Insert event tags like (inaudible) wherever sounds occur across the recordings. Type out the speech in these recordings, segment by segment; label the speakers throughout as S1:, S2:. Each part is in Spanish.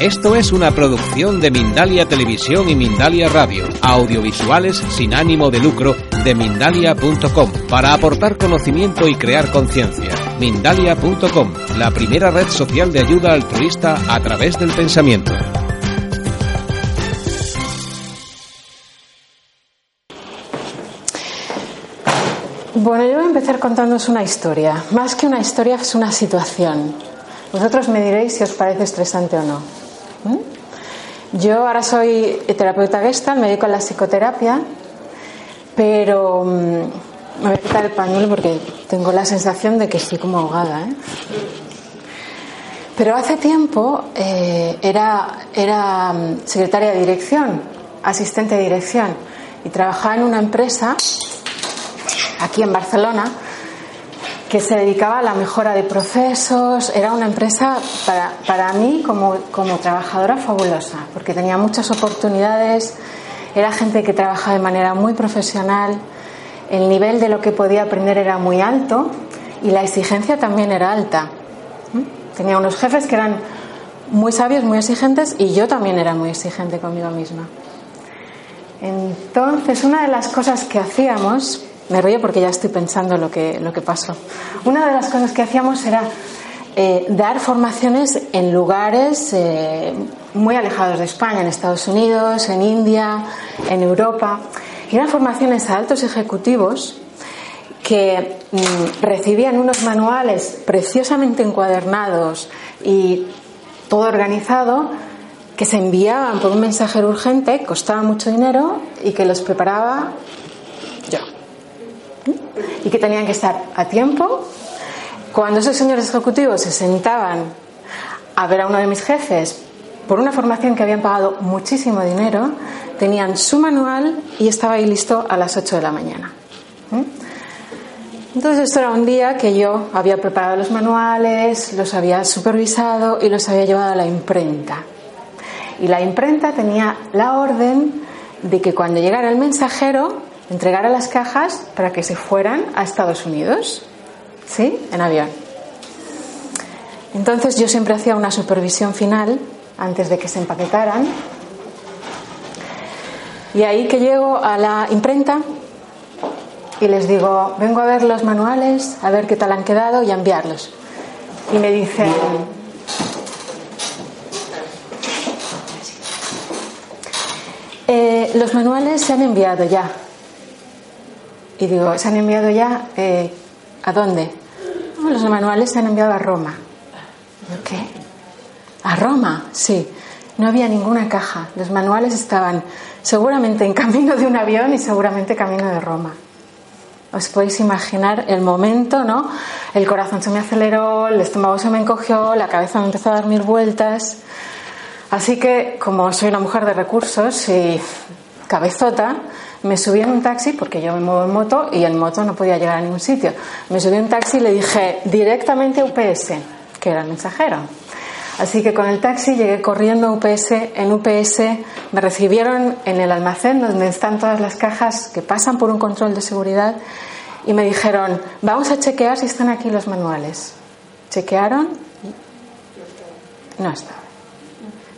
S1: Esto es una producción de Mindalia Televisión y Mindalia Radio, audiovisuales sin ánimo de lucro de mindalia.com, para aportar conocimiento y crear conciencia. Mindalia.com, la primera red social de ayuda altruista a través del pensamiento.
S2: Bueno, yo voy a empezar contándoos una historia. Más que una historia, es una situación. Vosotros me diréis si os parece estresante o no. Yo ahora soy terapeuta gestal, me dedico a la psicoterapia, pero mm, me voy a quitar el pañuelo porque tengo la sensación de que estoy como ahogada. ¿eh? Pero hace tiempo eh, era, era mm, secretaria de dirección, asistente de dirección, y trabajaba en una empresa aquí en Barcelona que se dedicaba a la mejora de procesos. Era una empresa para, para mí como, como trabajadora fabulosa, porque tenía muchas oportunidades, era gente que trabajaba de manera muy profesional, el nivel de lo que podía aprender era muy alto y la exigencia también era alta. Tenía unos jefes que eran muy sabios, muy exigentes y yo también era muy exigente conmigo misma. Entonces, una de las cosas que hacíamos me río porque ya estoy pensando lo que, lo que pasó. Una de las cosas que hacíamos era eh, dar formaciones en lugares eh, muy alejados de España, en Estados Unidos, en India, en Europa. Y eran formaciones a altos ejecutivos que mm, recibían unos manuales preciosamente encuadernados y todo organizado que se enviaban por un mensajero urgente, costaba mucho dinero y que los preparaba y que tenían que estar a tiempo. Cuando esos señores ejecutivos se sentaban a ver a uno de mis jefes por una formación que habían pagado muchísimo dinero, tenían su manual y estaba ahí listo a las 8 de la mañana. ¿Mm? Entonces esto era un día que yo había preparado los manuales, los había supervisado y los había llevado a la imprenta. Y la imprenta tenía la orden de que cuando llegara el mensajero entregara las cajas para que se fueran a Estados Unidos, ¿sí? En avión. Entonces yo siempre hacía una supervisión final antes de que se empaquetaran. Y ahí que llego a la imprenta y les digo, vengo a ver los manuales, a ver qué tal han quedado y a enviarlos. Y me dicen, eh, los manuales se han enviado ya. Y digo, ¿se han enviado ya? Eh, ¿A dónde? los manuales se han enviado a Roma. ¿Qué? ¿A Roma? Sí. No había ninguna caja. Los manuales estaban seguramente en camino de un avión y seguramente camino de Roma. Os podéis imaginar el momento, ¿no? El corazón se me aceleró, el estómago se me encogió, la cabeza me empezó a dar mil vueltas. Así que, como soy una mujer de recursos y cabezota, me subí en un taxi, porque yo me muevo en moto y en moto no podía llegar a ningún sitio. Me subí en un taxi y le dije directamente a UPS, que era el mensajero. Así que con el taxi llegué corriendo a UPS. En UPS me recibieron en el almacén donde están todas las cajas que pasan por un control de seguridad y me dijeron, vamos a chequear si están aquí los manuales. Chequearon y no estaban.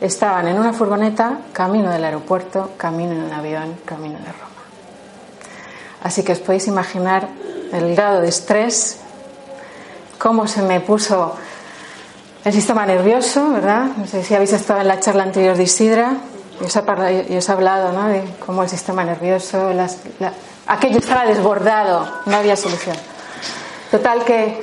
S2: Estaban en una furgoneta, camino del aeropuerto, camino en un avión, camino de Roma. Así que os podéis imaginar el grado de estrés, cómo se me puso el sistema nervioso, ¿verdad? No sé si habéis estado en la charla anterior de Isidra, y os, he hablado ¿no? de cómo el sistema nervioso, aquello estaba desbordado, no había solución. Total que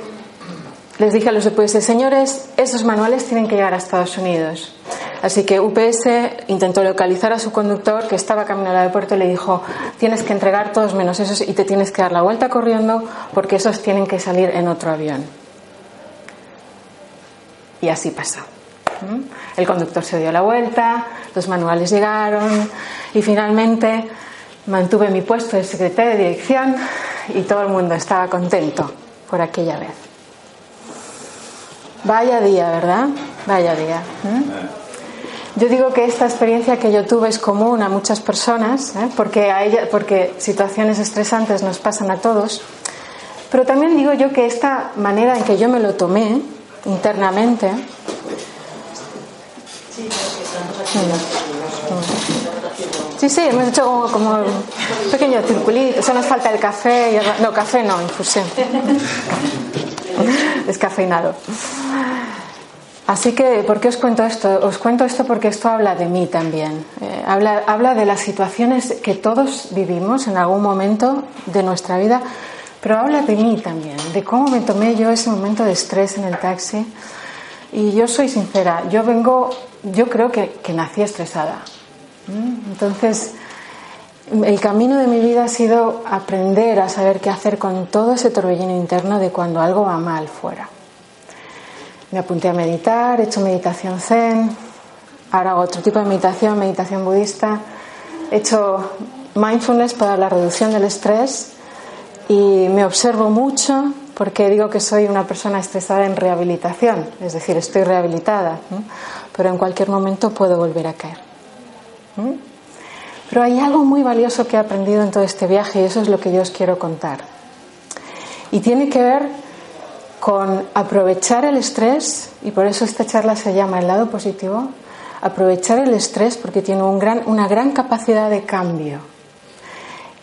S2: les dije a los señores, esos manuales tienen que llegar a Estados Unidos. Así que UPS intentó localizar a su conductor que estaba camino al aeropuerto y le dijo, tienes que entregar todos menos esos y te tienes que dar la vuelta corriendo porque esos tienen que salir en otro avión. Y así pasó. El conductor se dio la vuelta, los manuales llegaron y finalmente mantuve mi puesto de secretaria de dirección y todo el mundo estaba contento por aquella vez. Vaya día, ¿verdad? Vaya día. Yo digo que esta experiencia que yo tuve es común a muchas personas, ¿eh? porque, a ella, porque situaciones estresantes nos pasan a todos, pero también digo yo que esta manera en que yo me lo tomé internamente, Sí, sí, hemos hecho como, un pequeño circulito. Solo nos falta el café. Y no, café no, infusión. (laughs) Descafeinado. Así que, ¿por qué os cuento esto? Os cuento esto porque esto habla de mí también. Eh, habla, de las situaciones que todos vivimos en algún momento de nuestra vida, pero habla de mí también, de cómo me tomé yo ese momento de estrés en el taxi. Y yo soy sincera, yo vengo, yo creo que, que nací estresada. Entonces, el camino de mi vida ha sido aprender a saber qué hacer con todo ese torbellino interno de cuando algo va mal fuera. Me apunté a meditar, he hecho meditación zen, ahora hago otro tipo de meditación, meditación budista, he hecho mindfulness para la reducción del estrés y me observo mucho porque digo que soy una persona estresada en rehabilitación, es decir, estoy rehabilitada, pero en cualquier momento puedo volver a caer. Pero hay algo muy valioso que he aprendido en todo este viaje y eso es lo que yo os quiero contar. Y tiene que ver con aprovechar el estrés, y por eso esta charla se llama el lado positivo, aprovechar el estrés porque tiene una gran capacidad de cambio.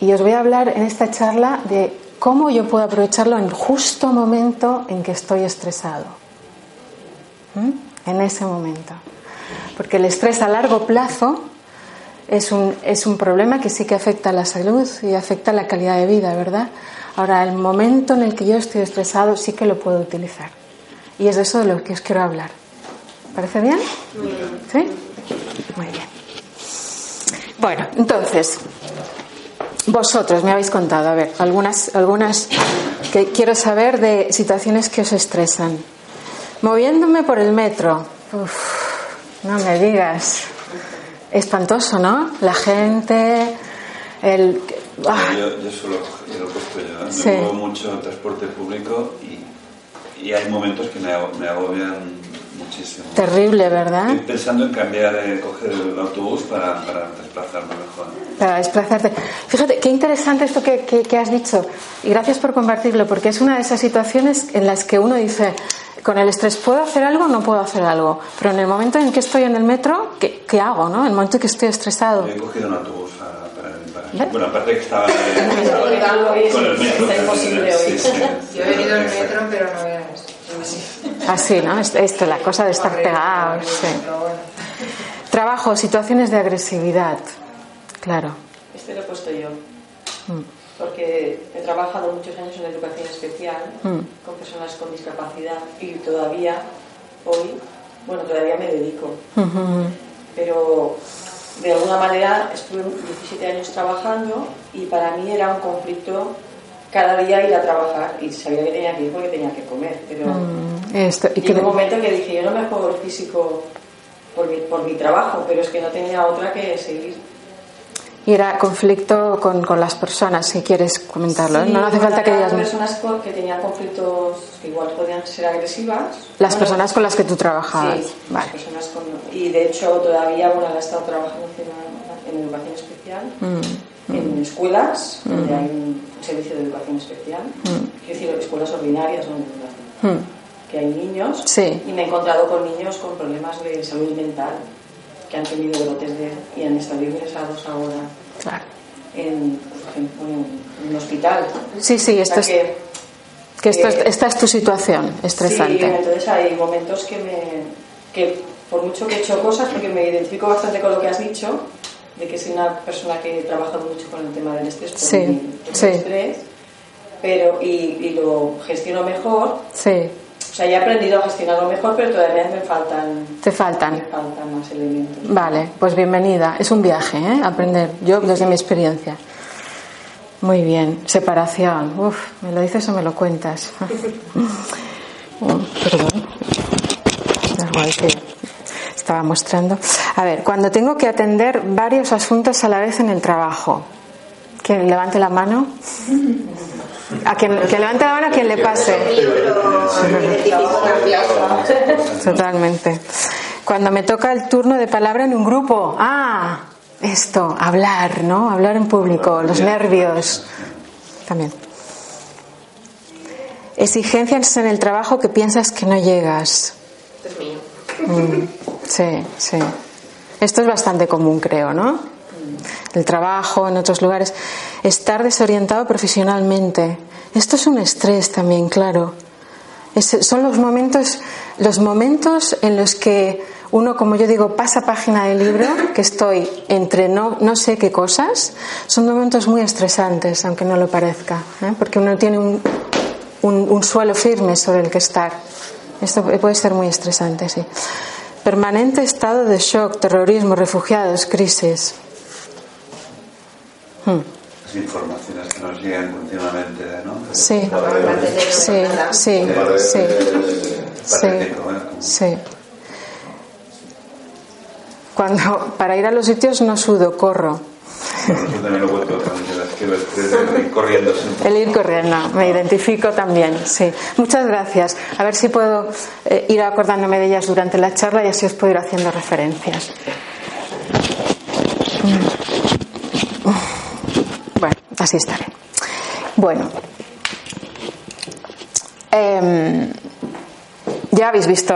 S2: Y os voy a hablar en esta charla de cómo yo puedo aprovecharlo en el justo momento en que estoy estresado. En ese momento. Porque el estrés a largo plazo es un, es un problema que sí que afecta a la salud y afecta a la calidad de vida, ¿verdad? Ahora, el momento en el que yo estoy estresado sí que lo puedo utilizar. Y es de eso de lo que os quiero hablar. ¿Parece bien? ¿Sí? Muy bien. Bueno, entonces, vosotros me habéis contado, a ver, algunas, algunas que quiero saber de situaciones que os estresan. Moviéndome por el metro. no me digas. Espantoso, ¿no? La gente, el.
S3: Yo, yo, solo yo lo he puesto yo. Me muevo mucho en transporte público y, y hay momentos que me, me, agobian muchísimo.
S2: Terrible, ¿verdad?
S3: Estoy pensando en cambiar, de coger el autobús para, para desplazarme mejor.
S2: Para desplazarte. Fíjate, qué interesante esto que, que, que has dicho. Y gracias por compartirlo, porque es una de esas situaciones en las que uno dice, con el estrés, ¿puedo hacer algo o no puedo hacer algo? Pero en el momento en que estoy en el metro, ¿qué, qué hago? ¿no? En el momento en que estoy estresado.
S3: He cogido un autobús (laughs) bueno, aparte que estaba, con el metro.
S4: Está imposible hoy. Yo he venido en metro, pero no veas.
S2: Así, ¿no? Esto, la cosa de estar pegados. Sí. Trabajo, situaciones de agresividad. Claro.
S4: Este lo he puesto yo. Mm. Porque he trabajado muchos años en educación especial mm. con personas con discapacidad y todavía hoy, bueno, todavía me dedico. Pero de alguna manera estuve 17 años trabajando y para mí era un conflicto cada día ir a trabajar y sabía que tenía que ir porque tenía que comer. Pero mm, esto, y un momento en que dije, yo no me juego el físico por mi, por mi trabajo, pero es que no tenía otra que seguir.
S2: Y era conflicto con, con las personas, si quieres comentarlo. ¿eh? no hace falta que digas.
S4: personas que tenían conflictos que igual podían ser agresivas.
S2: Las personas con las que tú trabajabas.
S4: Sí, vale. personas con, y de hecho todavía bueno, he estado trabajando en, educación especial, mm, en mm. escuelas, mm. donde hay un servicio de educación especial, mm. quiero decir, escuelas ordinarias, no que hay niños.
S2: Sí.
S4: Y me he encontrado con niños con problemas de salud mental que han tenido brotes de, y han estado ingresados ahora
S2: claro.
S4: en, ejemplo, en, un hospital.
S2: Sí, sí, esto es, que, que esto esta es tu situación estresante.
S4: Sí, entonces hay momentos que me que por mucho que he hecho cosas, porque me identifico bastante con lo que has dicho, de que soy una persona que he trabajado mucho con el tema del estrés, por
S2: sí, sí.
S4: estrés, pero y, y, lo gestiono mejor.
S2: Sí.
S4: O sea, ya he aprendido a gestionarlo mejor, pero todavía me faltan.
S2: Te faltan.
S4: Me faltan más elementos.
S2: Vale, pues bienvenida. Es un viaje, ¿eh? Aprender. Yo, desde mi experiencia. Muy bien. Separación. Uf, ¿me lo dices o me lo cuentas? (laughs) oh, perdón. estaba mostrando. A ver, cuando tengo que atender varios asuntos a la vez en el trabajo. Que levante la mano. (laughs) A quien, que levante la mano a quien le pase. Totalmente. Cuando me toca el turno de palabra en un grupo. Ah, esto, hablar, ¿no? Hablar en público, los nervios. También. Exigencias en el trabajo que piensas que no llegas. Mm, sí, sí. Esto es bastante común, creo, ¿no? El trabajo, en otros lugares. Estar desorientado profesionalmente. Esto es un estrés también, claro. son los momentos, los momentos en los que uno, como yo digo, pasa página del libro, que estoy entre no, no sé qué cosas, son momentos muy estresantes, aunque no lo parezca, ¿eh? porque uno tiene un, un, suelo firme sobre el que estar. Esto puede ser muy estresante, sí. Permanente estado de shock, terrorismo, refugiados, crisis.
S3: Hmm. informaciones que nos llegan continuamente, ¿no?
S2: Sí, sí, sí, sí, sí, sí. Cuando para ir a los sitios no sudo, corro.
S3: El ir corriendo.
S2: El ir corriendo, me identifico también, sí. Muchas gracias. A ver si puedo eh, ir acordándome de ellas durante la charla y así os puedo ir haciendo referencias. Mm. Así estaré. Bueno, em, ya habéis visto.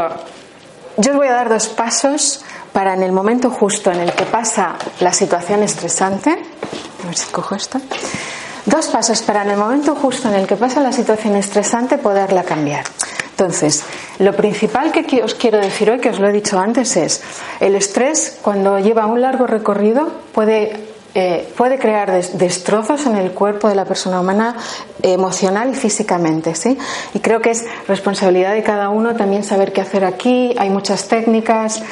S2: Yo os voy a dar dos pasos para en el momento justo en el que pasa la situación estresante, a ver si cojo esto, dos pasos para en el momento justo en el que pasa la situación estresante poderla cambiar. Entonces, lo principal que os quiero decir hoy, que os lo he dicho antes, es el estrés cuando lleva un largo recorrido puede eh, puede crear destrozos en el cuerpo de la persona humana emocional y físicamente, ¿sí? Y creo que es responsabilidad de cada uno también saber qué hacer aquí. Hay muchas técnicas.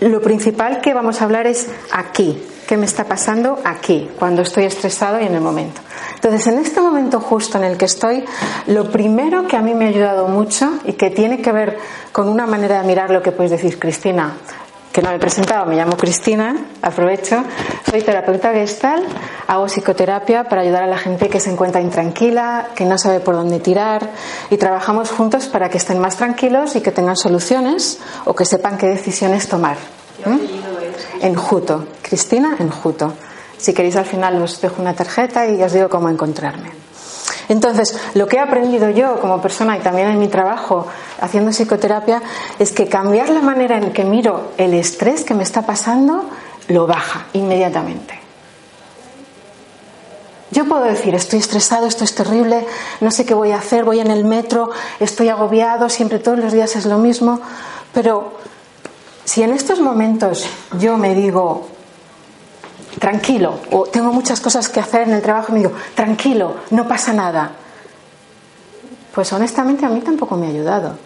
S2: Lo principal que vamos a hablar es aquí, qué me está pasando aquí, cuando estoy estresado y en el momento. Entonces, en este momento justo en el que estoy, lo primero que a mí me ha ayudado mucho y que tiene que ver con una manera de mirar lo que puedes decir, Cristina, que no me he presentado, me llamo Cristina, aprovecho, soy terapeuta gestal, hago psicoterapia para ayudar a la gente que se encuentra intranquila, que no sabe por dónde tirar y trabajamos juntos para que estén más tranquilos y que tengan soluciones o que sepan qué decisiones tomar. En Juto, Cristina en Juto. Si queréis al final os dejo una tarjeta y os digo cómo encontrarme. Entonces, lo que he aprendido yo como persona y también en mi trabajo haciendo psicoterapia es que cambiar la manera en que miro el estrés que me está pasando lo baja inmediatamente. Yo puedo decir, estoy estresado, esto es terrible, no sé qué voy a hacer, voy en el metro, estoy agobiado, siempre todos los días es lo mismo, pero si en estos momentos yo me digo, tranquilo, o tengo muchas cosas que hacer en el trabajo y me digo, tranquilo, no pasa nada. Pues honestamente a mí tampoco me ha ayudado.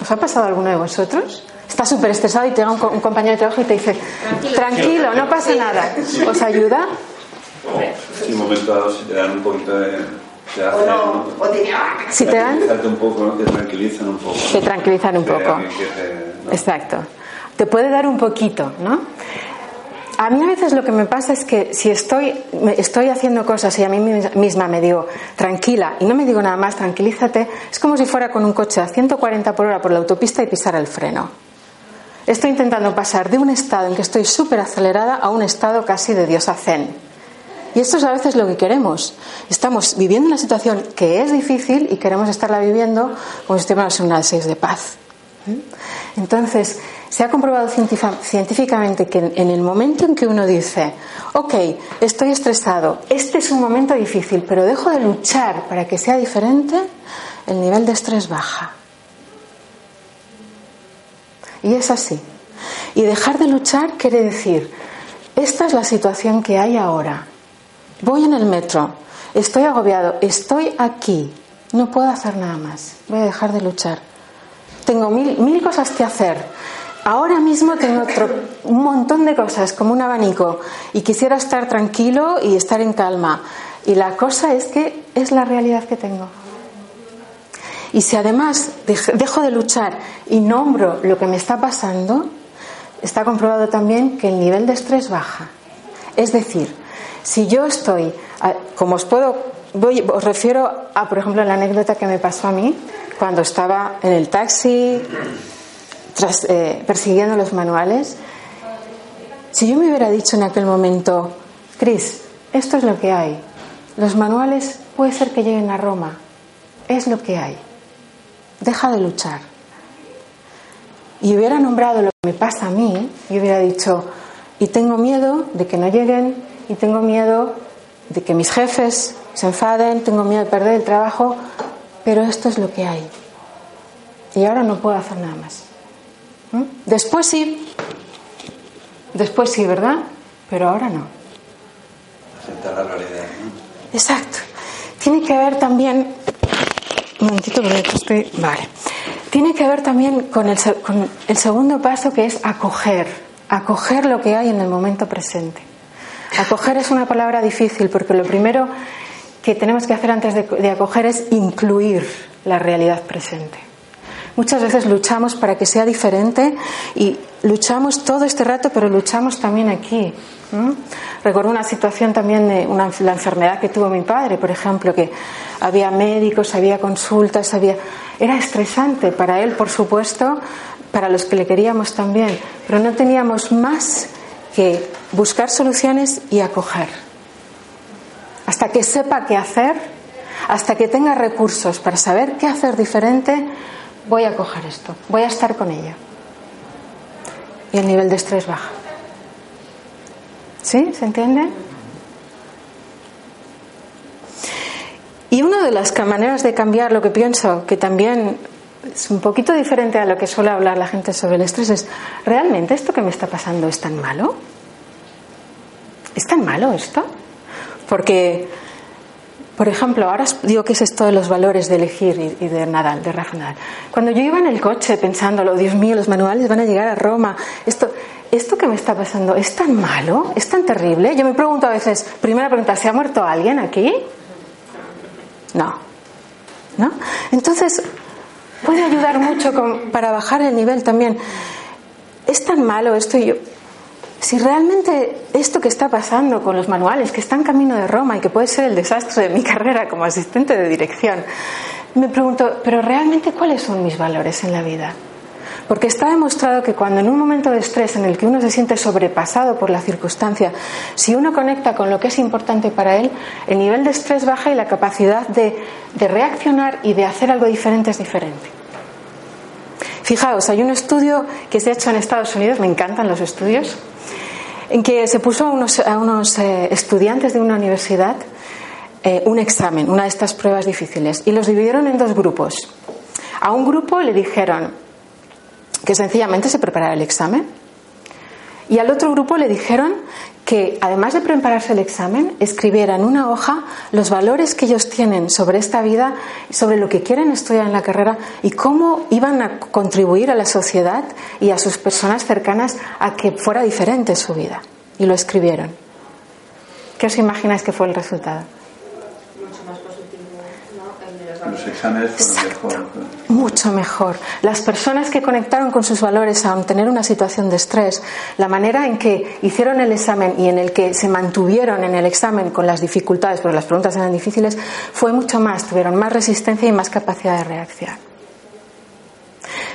S2: ¿Os ha pasado alguno de vosotros? Está súper estresado y te llega un, compañero de trabajo y te dice, tranquilo, no pasa nada. ¿Os ayuda?
S3: En un momento dado, si te dan un poquito de. Te hacen, ¿no?
S2: Si te dan.
S3: un poco, ¿no? Te tranquilizan un poco.
S2: Te tranquilizan un poco. Exacto. Te puede dar un poquito, ¿no? A mí a veces lo que me pasa es que si estoy, estoy haciendo cosas y a mí misma me digo, tranquila, y no me digo nada más, tranquilízate, es como si fuera con un coche a 140 por hora por la autopista y pisar el freno. Estoy intentando pasar de un estado en que estoy súper acelerada a un estado casi de diosa zen. Y esto es a veces lo que queremos. Estamos viviendo una situación que es difícil y queremos estarla viviendo como si estuviéramos en una 6 de paz. ¿Mm? Entonces, se ha comprobado científicamente que en el momento en que uno dice, ok, estoy estresado, este es un momento difícil, pero dejo de luchar para que sea diferente, el nivel de estrés baja. Y es así. Y dejar de luchar quiere decir, esta es la situación que hay ahora. Voy en el metro, estoy agobiado, estoy aquí, no puedo hacer nada más, voy a dejar de luchar. Tengo mil, mil cosas que hacer Ahora mismo tengo otro, un montón de cosas, como un abanico, y quisiera estar tranquilo y estar en calma. Y la cosa es que es la realidad que tengo. Y si además dejo de luchar y nombro lo que me está pasando, está comprobado también que el nivel de estrés baja. Es decir, si yo estoy, como os puedo, voy, os refiero a, por ejemplo, la anécdota que me pasó a mí cuando estaba en el taxi eh, persiguiendo los manuales. Si yo me hubiera dicho en aquel momento, Cris, esto es lo que hay, los manuales puede ser que lleguen a Roma, es lo que hay, deja de luchar. Y hubiera nombrado lo que me pasa a mí, y hubiera dicho, y tengo miedo de que no lleguen, y tengo miedo de que mis jefes se enfaden, tengo miedo de perder el trabajo, pero esto es lo que hay. Y ahora no puedo hacer nada más. ¿Mm? Después sí, después sí, ¿verdad? Pero ahora no.
S3: Aceptar la realidad.
S2: Exacto. Tiene que ver también, un momentito porque estoy, vale. Tiene que ver también con el, con el segundo paso que es acoger, acoger lo que hay en el momento presente. Acoger es una palabra difícil porque lo primero que tenemos que hacer antes de, acoger es incluir la realidad presente. Muchas veces luchamos para que sea diferente y luchamos todo este rato, pero luchamos también aquí. Recuerdo una situación también de una, la enfermedad que tuvo mi padre, por ejemplo, que había médicos, había consultas, había... Era estresante para él, por supuesto, para los que le queríamos también, pero no teníamos más que buscar soluciones y acoger. Hasta que sepa qué hacer, hasta que tenga recursos para saber qué hacer diferente, voy a coger esto, voy a estar con ella. Y el nivel de estrés baja. ¿Sí? ¿Se entiende? Y una de las maneras de cambiar lo que pienso, que también es un poquito diferente a lo que suele hablar la gente sobre el estrés, es, ¿realmente esto que me está pasando es tan malo? ¿Es tan malo esto? Porque, por ejemplo, ahora digo que es esto de los valores de elegir y de Nadal, de Rafa Nadal. Cuando yo iba en el coche pensándolo, Dios mío, los manuales van a llegar a Roma, esto, esto que me está pasando es tan malo, es tan terrible. Yo me pregunto a veces, primera pregunta, ¿se ha muerto alguien aquí? No. ¿No? Entonces, puede ayudar mucho para bajar el nivel también. Es tan malo esto y yo. Si realmente esto que está pasando con los manuales, que está en camino de Roma y que puede ser el desastre de mi (laughs) carrera como asistente de dirección, me pregunto, ¿pero realmente cuáles son mis valores en la vida? Porque está demostrado que cuando en un momento de estrés en el que uno se siente sobrepasado por la circunstancia, si uno conecta con lo que es importante para él, el nivel de estrés baja y la capacidad de, de reaccionar y de hacer algo diferente es diferente. Fijaos, hay un estudio que se ha hecho en Estados Unidos, me encantan los estudios, en que se puso a unos, eh, estudiantes de una universidad eh, un examen, una de estas pruebas difíciles, y los dividieron en dos grupos. A un grupo le dijeron que sencillamente se preparara el examen, y al otro grupo le dijeron que además de prepararse el examen, escribieran en una hoja los valores que ellos tienen sobre esta vida, sobre lo que quieren estudiar en la carrera y cómo iban a contribuir a la sociedad y a sus personas cercanas a que fuera diferente su vida. Y lo escribieron. ¿Qué os imagináis que fue el resultado?
S3: Los exámenes fueron mejor.
S2: Mucho mejor. Las personas que conectaron con sus valores a tener una situación de estrés, la manera en que hicieron el examen y en el que se mantuvieron en el examen con las dificultades, porque las preguntas eran difíciles, fue mucho más, tuvieron más resistencia y más capacidad de reacción.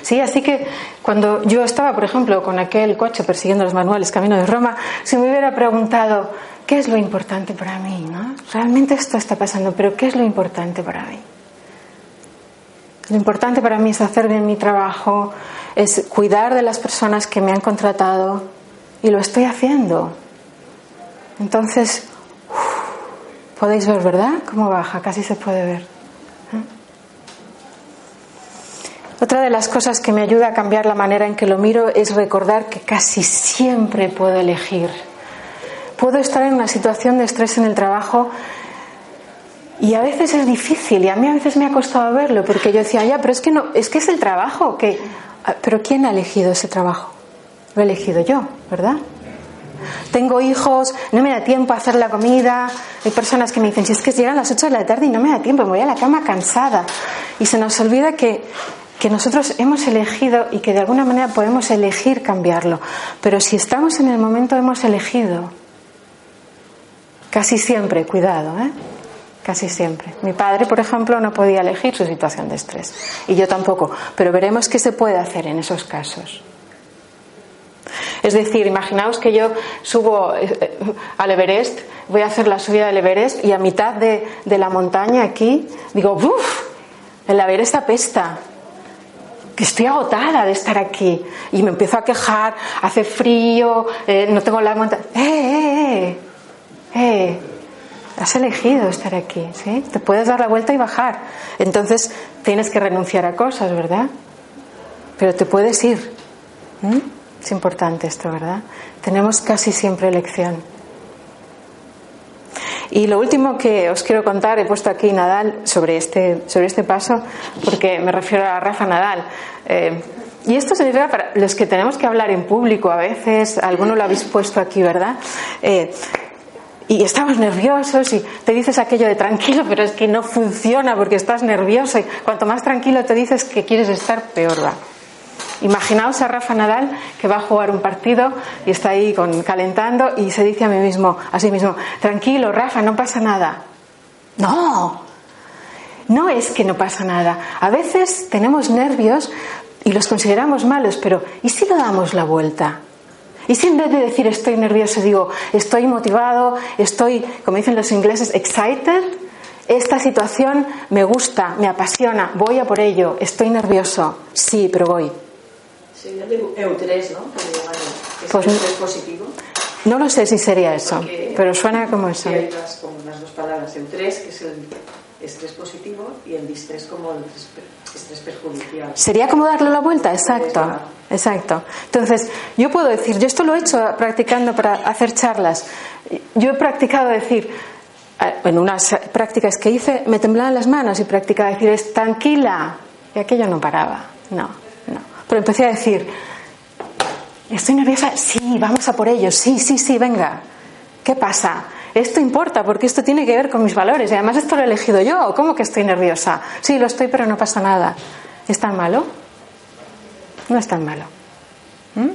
S2: Sí, así que cuando yo estaba, por ejemplo, con aquel coche persiguiendo los manuales camino de Roma, si me hubiera preguntado, ¿qué es lo importante para mí? Realmente esto está pasando, pero ¿qué es lo importante para mí? Lo importante para mí es hacer bien mi trabajo, es cuidar de las personas que me han contratado y lo estoy haciendo. Entonces, podéis ver, ¿verdad? Cómo baja, casi se puede ver. ¿eh? Otra de las cosas que me ayuda a cambiar la manera en que lo miro es recordar que casi siempre puedo elegir. Puedo estar en una situación de estrés en el trabajo y a veces es difícil y a mí a veces me ha costado verlo porque yo decía, ya, pero es que no, es que es el trabajo, que ah, pero ¿quién ha elegido ese trabajo? Lo he elegido yo, ¿verdad? Tengo hijos, no me da tiempo a hacer la comida. Hay personas que me dicen, si es que llegan las 8 de la tarde y no me da tiempo, me voy a la cama cansada. Y se nos olvida que, que nosotros hemos elegido y que de alguna manera podemos elegir cambiarlo. Pero si estamos en el momento hemos elegido. Casi siempre, cuidado, ¿eh? Casi siempre. Mi padre, por ejemplo, no podía elegir su situación de estrés. Y yo tampoco. Pero veremos qué se puede hacer en esos casos. Es decir, imaginaos que yo subo eh, al Everest, voy a hacer la subida del Everest y a mitad de, la montaña aquí digo, uff, el Everest apesta, que estoy agotada de estar aquí. Y me empiezo a quejar, hace frío, eh, no tengo la montaña. ¡Eh, eh, eh! ¡Eh! Has elegido estar aquí, ¿sí? Te puedes dar la vuelta y bajar. Entonces tienes que renunciar a cosas, ¿verdad? Pero te puedes ir. Es importante esto, ¿verdad? Tenemos casi siempre elección. Y lo último que os quiero contar, he puesto aquí Nadal sobre este, sobre este paso, porque me refiero a Rafa Nadal. Eh, y esto significa para los que tenemos que hablar en público a veces, alguno lo habéis puesto aquí, ¿verdad? Eh, y estamos nerviosos y te dices aquello de tranquilo, pero es que no funciona porque estás nervioso y cuanto más tranquilo te dices que quieres estar, peor va. Imaginaos a Rafa Nadal que va a jugar un partido y está ahí con, calentando y se dice a mí mismo, a sí mismo, tranquilo, Rafa, no pasa nada. No, no es que no pasa nada. A veces tenemos nervios y los consideramos malos, pero ¿y si lo damos la vuelta? ¿Y si en vez de decir estoy nervioso digo estoy motivado, estoy, como dicen los ingleses, excited? Esta situación me gusta, me apasiona, voy a por ello, estoy nervioso, sí, pero voy.
S4: Sería ¿no? ¿Es pues, positivo?
S2: No lo sé si sería eso, pero suena como eso.
S4: Hay las, las dos palabras, eutres, que es el estrés positivo, y el distrés como el
S2: Sería como darle la vuelta, exacto. Exacto. Entonces, yo puedo decir, yo esto lo he hecho practicando para hacer charlas. Yo he practicado decir, eh, en unas prácticas que hice, me temblaban las manos y practicaba decir, es tranquila. Y aquello no paraba. No. Pero empecé a decir, ¿estoy nerviosa? Sí, vamos a por ello. Sí, sí, sí, venga. ¿Qué pasa? Esto importa porque esto tiene que ver con mis valores y además esto lo he elegido yo. ¿Cómo que estoy nerviosa? Sí, lo estoy, pero no pasa nada. ¿Es tan malo? No es tan malo. ¿Mm?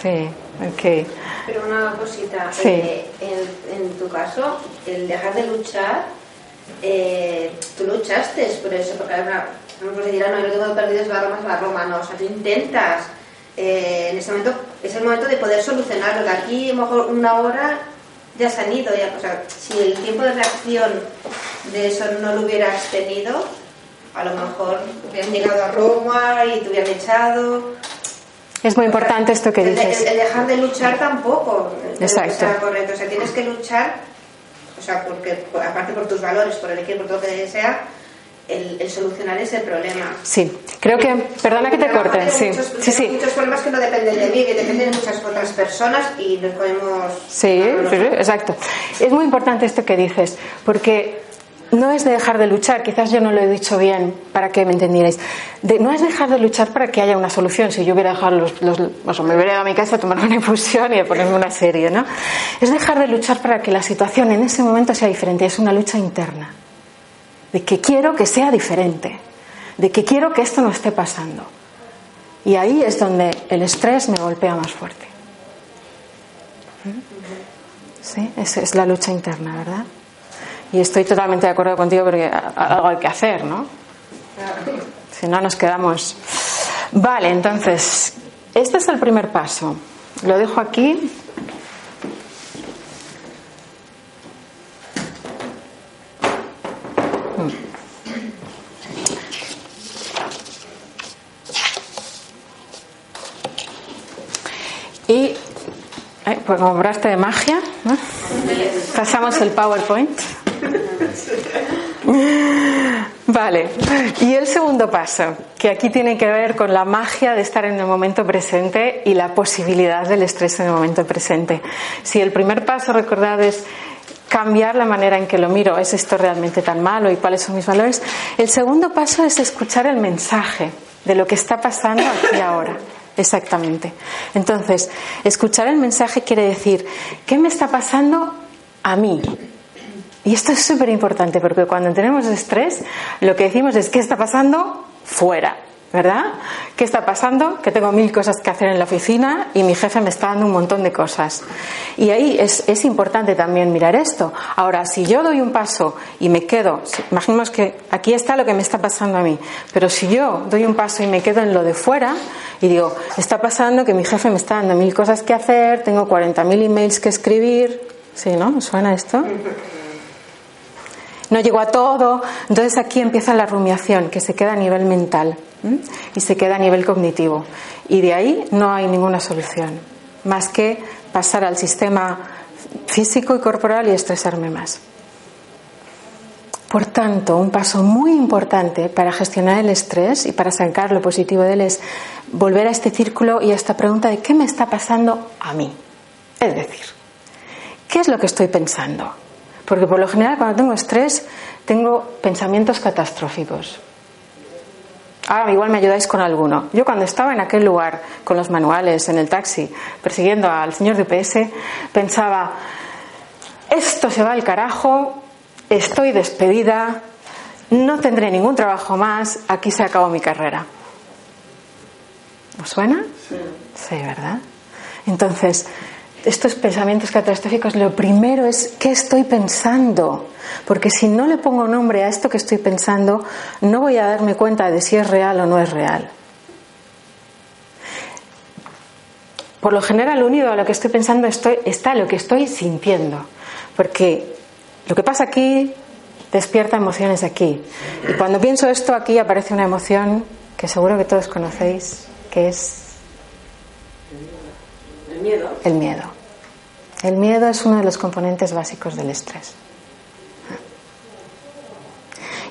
S2: Sí, ok.
S5: Pero una cosita. Eh, en, tu caso, el dejar de luchar, eh, tú luchaste por eso, porque una, no dirán, no, yo lo tengo perdido, es la Roma, es la Roma. No, o sea, tú intentas. Eh, en ese momento es el momento de poder solucionarlo. De aquí, a lo mejor una hora ya se han ido. Ya, o sea, si el tiempo de reacción de eso no lo hubieras tenido, a lo mejor hubieran llegado a Roma y te hubieran echado.
S2: Es muy importante esto que dices.
S5: El, dejar de luchar tampoco.
S2: Exacto. O
S5: correcto. O sea, tienes que luchar, o sea, porque aparte por tus valores, por elegir, por todo lo que sea, el, solucionar ese problema.
S2: Sí, creo que, perdona que te corte, sí.
S5: Muchos, sí, sí. muchos problemas que no dependen de mí, que dependen de muchas otras personas y nos podemos...
S2: Sí, sí, exacto. Es muy importante esto que dices, porque no es de dejar de luchar, quizás yo no lo he dicho bien para que me entendierais. no es dejar de luchar para que haya una solución. Si yo hubiera dejado los, los me hubiera ido a mi casa a tomar una infusión y a ponerme una serie, ¿no? Es dejar de luchar para que la situación en ese momento sea diferente. Es una lucha interna de que quiero que sea diferente, de que quiero que esto no esté pasando. Y ahí es donde el estrés me golpea más fuerte. ¿Sí? Esa es la lucha interna, ¿verdad? Y estoy totalmente de acuerdo contigo porque algo hay que hacer, ¿no? Si no nos quedamos. Vale, entonces, este es el primer paso. Lo dejo aquí Y pues como obraste de magia, pasamos el PowerPoint. Vale, y el segundo paso, que aquí tiene que ver con la magia de estar en el momento presente y la posibilidad del estrés en el momento presente. Si el primer paso, recordad, es cambiar la manera en que lo miro, ¿es esto realmente tan malo y cuáles son mis valores? El segundo paso es escuchar el mensaje de lo que está pasando aquí ahora. Exactamente. Entonces, escuchar el mensaje quiere decir, ¿qué me está pasando a mí? Y esto es súper importante porque cuando tenemos estrés, lo que decimos es, ¿qué está pasando fuera? ¿Verdad? ¿Qué está pasando? Que tengo mil cosas que hacer en la oficina y mi jefe me está dando un montón de cosas. Y ahí es, es importante también mirar esto. Ahora, si yo doy un paso y me quedo, imaginemos que aquí está lo que me está pasando a mí, pero si yo doy un paso y me quedo en lo de fuera y digo, está pasando que mi jefe me está dando mil cosas que hacer, tengo 40.000 emails que escribir, ¿sí, no? ¿Suena esto? No llego a todo. Entonces aquí empieza la rumiación, que se queda a nivel mental y se queda a nivel cognitivo. Y de ahí no hay ninguna solución, más que pasar al sistema físico y corporal y estresarme más. Por tanto, un paso muy importante para gestionar el estrés y para sacar lo positivo de él es volver a este círculo y a esta pregunta de qué me está pasando a mí. Es decir, ¿qué es lo que estoy pensando? Porque por lo general cuando tengo estrés tengo pensamientos catastróficos. Ah, igual me ayudáis con alguno. Yo cuando estaba en aquel lugar con los manuales en el taxi persiguiendo al señor de PS pensaba, esto se va al carajo, estoy despedida, no tendré ningún trabajo más, aquí se acabó mi carrera. ¿Os suena? Sí. Sí, ¿verdad? Entonces, estos pensamientos catastróficos, lo primero es qué estoy pensando. Porque si no le pongo nombre a esto que estoy pensando, no voy a darme cuenta de si es real o no es real. Por lo general, unido a lo que estoy pensando estoy, está lo que estoy sintiendo. Porque lo que pasa aquí despierta emociones aquí. Y cuando pienso esto, aquí aparece una emoción que seguro que todos conocéis, que es El miedo. El miedo es uno de los componentes básicos del estrés.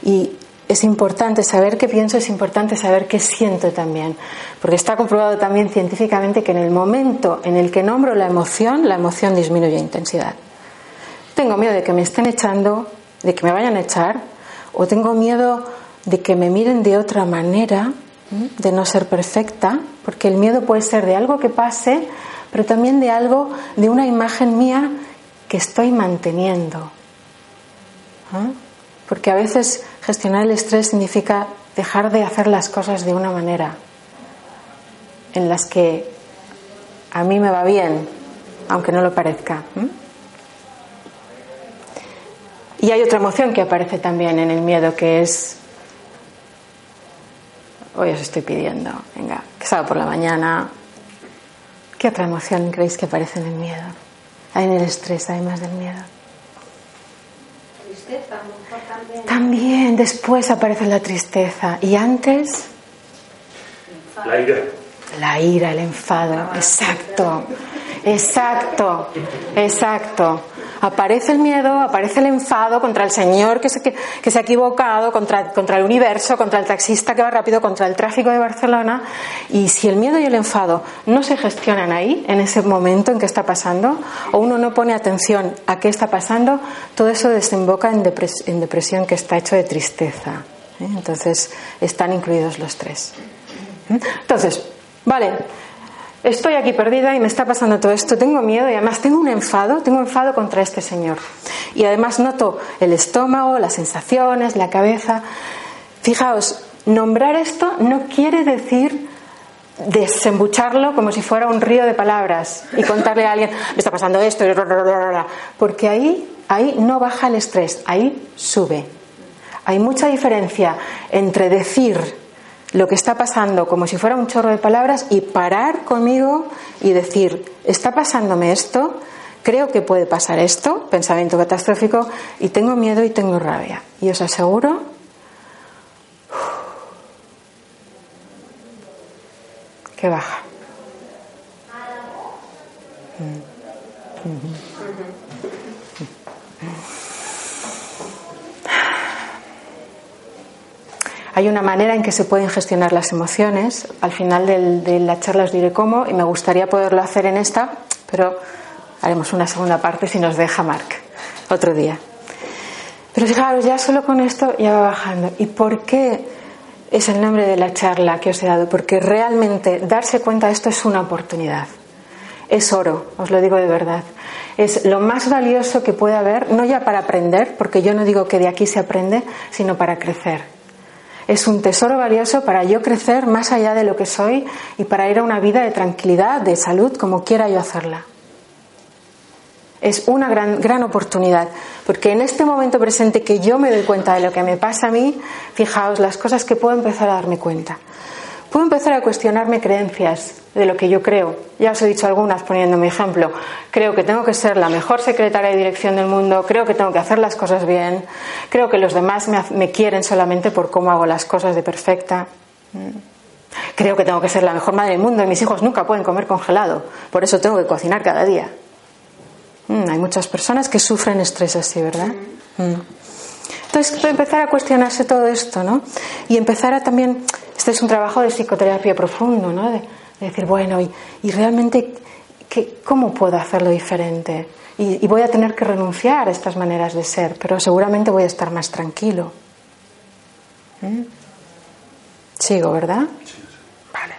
S2: Y es importante saber qué pienso, es importante saber qué siento también, porque está comprobado también científicamente que en el momento en el que nombro la emoción, la emoción disminuye intensidad. Tengo miedo de que me estén echando, de que me vayan a echar, o tengo miedo de que me miren de otra manera, de no ser perfecta, porque el miedo puede ser de algo que pase pero también de algo, de una imagen mía que estoy manteniendo. ¿Ah? Porque a veces gestionar el estrés significa dejar de hacer las cosas de una manera en las que a mí me va bien, aunque no lo parezca. Y hay otra emoción que aparece también en el miedo, que es, hoy os estoy pidiendo, venga, que salga por la mañana, ¿Qué otra emoción creéis que aparece en el miedo? Hay en el estrés, además del miedo.
S5: Tristeza, también.
S2: También, después aparece la tristeza. ¿Y antes?
S6: La ira.
S2: La ira, el enfado. Exacto. Exacto. Exacto aparece el miedo, aparece el enfado contra el Señor que se, que se ha equivocado, contra, el universo, contra el taxista que va rápido, contra el tráfico de Barcelona. Y si el miedo y el enfado no se gestionan ahí, en ese momento en que está pasando, o uno no pone atención a qué está pasando, todo eso desemboca en, en depresión que está hecho de tristeza. ¿eh? Entonces están incluidos los tres. ¿eh? Entonces, vale, estoy aquí perdida y me está pasando todo esto, tengo miedo y además tengo un enfado, tengo enfado contra este señor. Y además noto el estómago, las sensaciones, la cabeza. Fijaos, nombrar esto no quiere decir desembucharlo como si fuera un río de palabras y contarle a alguien, me está pasando esto, porque ahí, ahí no baja el estrés, ahí sube. Hay mucha diferencia entre decir lo que está pasando como si fuera un chorro de palabras y parar conmigo y decir, está pasándome esto, creo que puede pasar esto, pensamiento catastrófico, y tengo miedo y tengo rabia. Y os aseguro que baja. (laughs) Hay una manera en que se pueden gestionar las emociones. Al final de la charla os diré cómo y me gustaría poderlo hacer en esta, pero haremos una segunda parte si nos deja Marc otro día. Pero fijaros, ya solo con esto ya va bajando. ¿Y por qué es el nombre de la charla que os he dado, porque realmente darse cuenta de esto es una oportunidad. Es oro, os lo digo de verdad. Es lo más valioso que puede haber, no ya para aprender, porque yo no digo que de aquí se aprende, sino para crecer. Es un tesoro valioso para yo crecer más allá de lo que soy y para ir a una vida de tranquilidad, de salud, como quiera yo hacerla. Es una gran, gran oportunidad, porque en este momento presente que yo me doy cuenta de lo que me pasa a mí, fijaos las cosas que puedo empezar a darme cuenta. Puedo empezar a cuestionarme creencias de lo que yo creo. Ya os he dicho algunas poniendo mi ejemplo. Creo que tengo que ser la mejor secretaria de dirección del mundo, creo que tengo que hacer las cosas bien, creo que los demás me, me quieren solamente por cómo hago las cosas de perfecta. Mm. Creo que tengo que ser la mejor madre del mundo y mis hijos nunca pueden comer congelado, por eso tengo que cocinar cada día. Mm, hay muchas personas que sufren estrés así, ¿verdad? Mm. Entonces, empezar a cuestionarse todo esto, ¿no? Y empezar a también, este es un trabajo de psicoterapia profundo, ¿no? De, decir, bueno, y, realmente, ¿cómo puedo hacerlo diferente? Y, voy a tener que renunciar a estas maneras de ser, pero seguramente voy a estar más tranquilo. ¿Mm? Sigo, ¿verdad? Vale.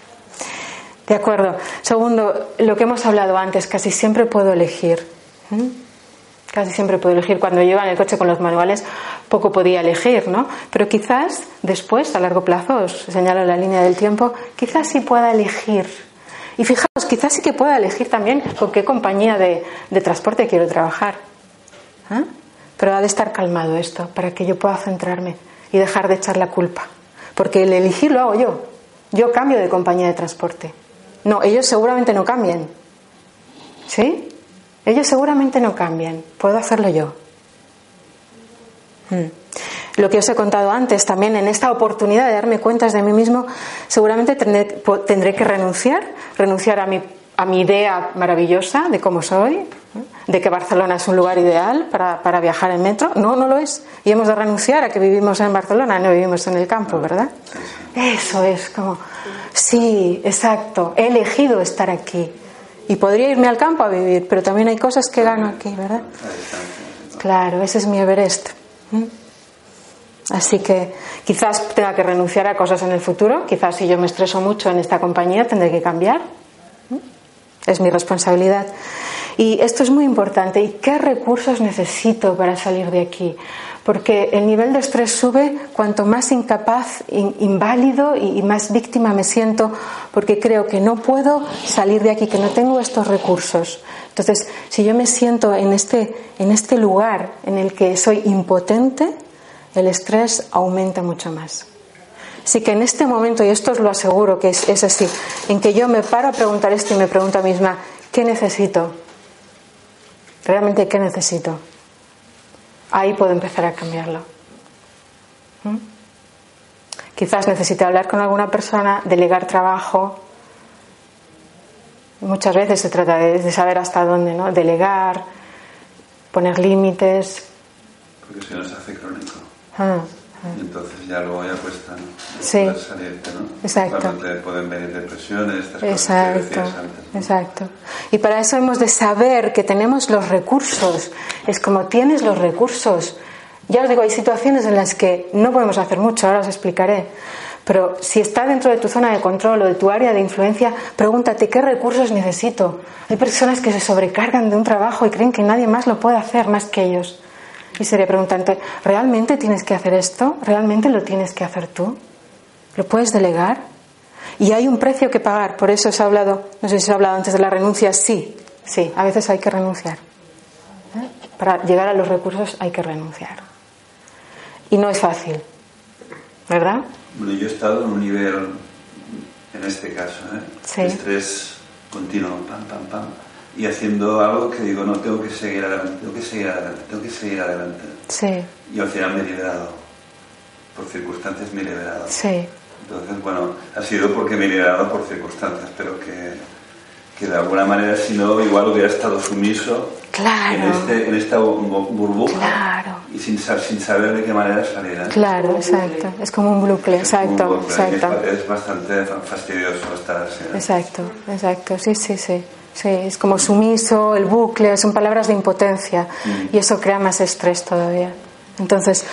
S2: De acuerdo. Segundo, lo que hemos hablado antes, casi siempre puedo elegir. Casi siempre puedo elegir. Cuando lleva en el coche con los manuales, poco podía elegir, ¿no? Pero quizás después, a largo plazo, os señalo la línea del tiempo, quizás sí pueda elegir. Y fijaos, quizás sí que pueda elegir también con qué compañía de, transporte quiero trabajar. ¿Ah? Pero ha de estar calmado esto para que yo pueda centrarme y dejar de echar la culpa. Porque el elegir lo hago yo. Yo cambio de compañía de transporte. No, ellos seguramente no cambian. ¿Sí? Ellos seguramente no cambian, puedo hacerlo yo. Hmm. Lo que os he contado antes, también en esta oportunidad de darme cuentas de mí mismo, seguramente tendré, que renunciar, renunciar a mi, a mi, idea maravillosa de cómo soy, de que Barcelona es un lugar ideal para, para, viajar en metro. No, no lo es. Y hemos de renunciar a que vivimos en Barcelona, no vivimos en el campo, ¿verdad? Eso es como, sí, exacto, he elegido estar aquí. Y podría irme al campo a vivir, pero también hay cosas que gano aquí, ¿verdad? Claro, ese es mi Everest. Así que quizás tenga que renunciar a cosas en el futuro, quizás si yo me estreso mucho en esta compañía tendré que cambiar. Es mi responsabilidad. Y esto es muy importante. ¿Y qué recursos necesito para salir de aquí? Porque el nivel de estrés sube cuanto más incapaz, inválido y, más víctima me siento, porque creo que no puedo salir de aquí, que no tengo estos recursos. Entonces, si yo me siento en este, en este lugar en el que soy impotente, el estrés aumenta mucho más. Así que en este momento, y esto os lo aseguro que es, es así, en que yo me paro a preguntar esto y me pregunto a mí misma, ¿qué necesito? ¿Realmente qué necesito? Ahí puedo empezar a cambiarlo. ¿Mm? Quizás necesite hablar con alguna persona, delegar trabajo. Muchas veces se trata de, saber hasta dónde, ¿no? Delegar, poner límites.
S3: Porque si no se hace crónico. Ah. Y entonces ya luego ya cuesta ¿no? sí. salirte, ¿no?
S2: Exacto.
S3: Te pueden venir depresiones, estas
S2: exacto,
S3: cosas que antes.
S2: Exacto. Y para eso hemos de saber que tenemos los recursos. Es como tienes los recursos. Ya os digo, hay situaciones en las que no podemos hacer mucho, ahora os explicaré. Pero si está dentro de tu zona de control o de tu área de influencia, pregúntate qué recursos necesito. Hay personas que se sobrecargan de un trabajo y creen que nadie más lo puede hacer más que ellos. Y sería preguntarte, ¿realmente tienes que hacer esto? ¿Realmente lo tienes que hacer tú? ¿Lo puedes delegar? Y hay un precio que pagar, por eso se ha hablado, no sé si se ha hablado antes de la renuncia, sí, sí, a veces hay que renunciar. ¿Eh? Para llegar a los recursos hay que renunciar. Y no es fácil, ¿verdad?
S3: Bueno, yo he estado en un nivel, en este caso, ¿eh? estrés continuo, pam, pam, pam y haciendo algo que digo, no, tengo que seguir adelante, tengo que seguir adelante, tengo que seguir adelante.
S2: Sí.
S3: Y al final me he liberado. Por circunstancias me he liberado.
S2: Sí.
S3: Entonces, bueno, ha sido porque me he liberado por circunstancias, pero que, que de alguna manera, si no, igual hubiera estado sumiso
S2: claro.
S3: en, este, en esta burbuja
S2: claro.
S3: y sin, sin saber de qué manera salir. ¿eh?
S2: Claro, exacto. Es como un bucle, exacto. exacto.
S3: Es, bastante fastidioso estar así.
S2: ¿eh? Exacto, exacto. Sí, sí, sí. Sí, es como sumiso, el bucle, son palabras de impotencia mm. y eso crea más estrés todavía. Entonces,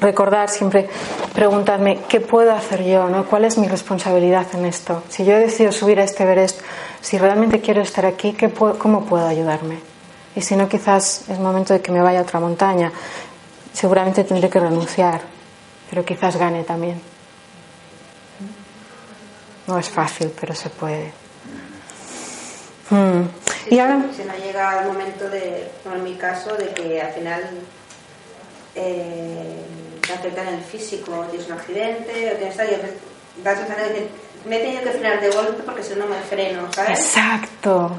S2: recordar siempre, preguntarme, ¿qué puedo hacer yo? ¿no? ¿Cuál es mi responsabilidad en esto? Si yo he decidido subir a este Everest, si realmente quiero estar aquí, ¿qué ¿cómo puedo ayudarme? Y si no, quizás es momento de que me vaya a otra montaña. Seguramente tendré que renunciar, pero quizás gane también. No es fácil, pero se puede.
S5: Hmm. y ahora... Si no llega el momento de, como en mi caso, de que al final eh, te afecta en el físico, tienes un accidente, o tienes algo, das me he tenido que frenar de golpe porque si no me freno, ¿sabes?
S2: Exacto,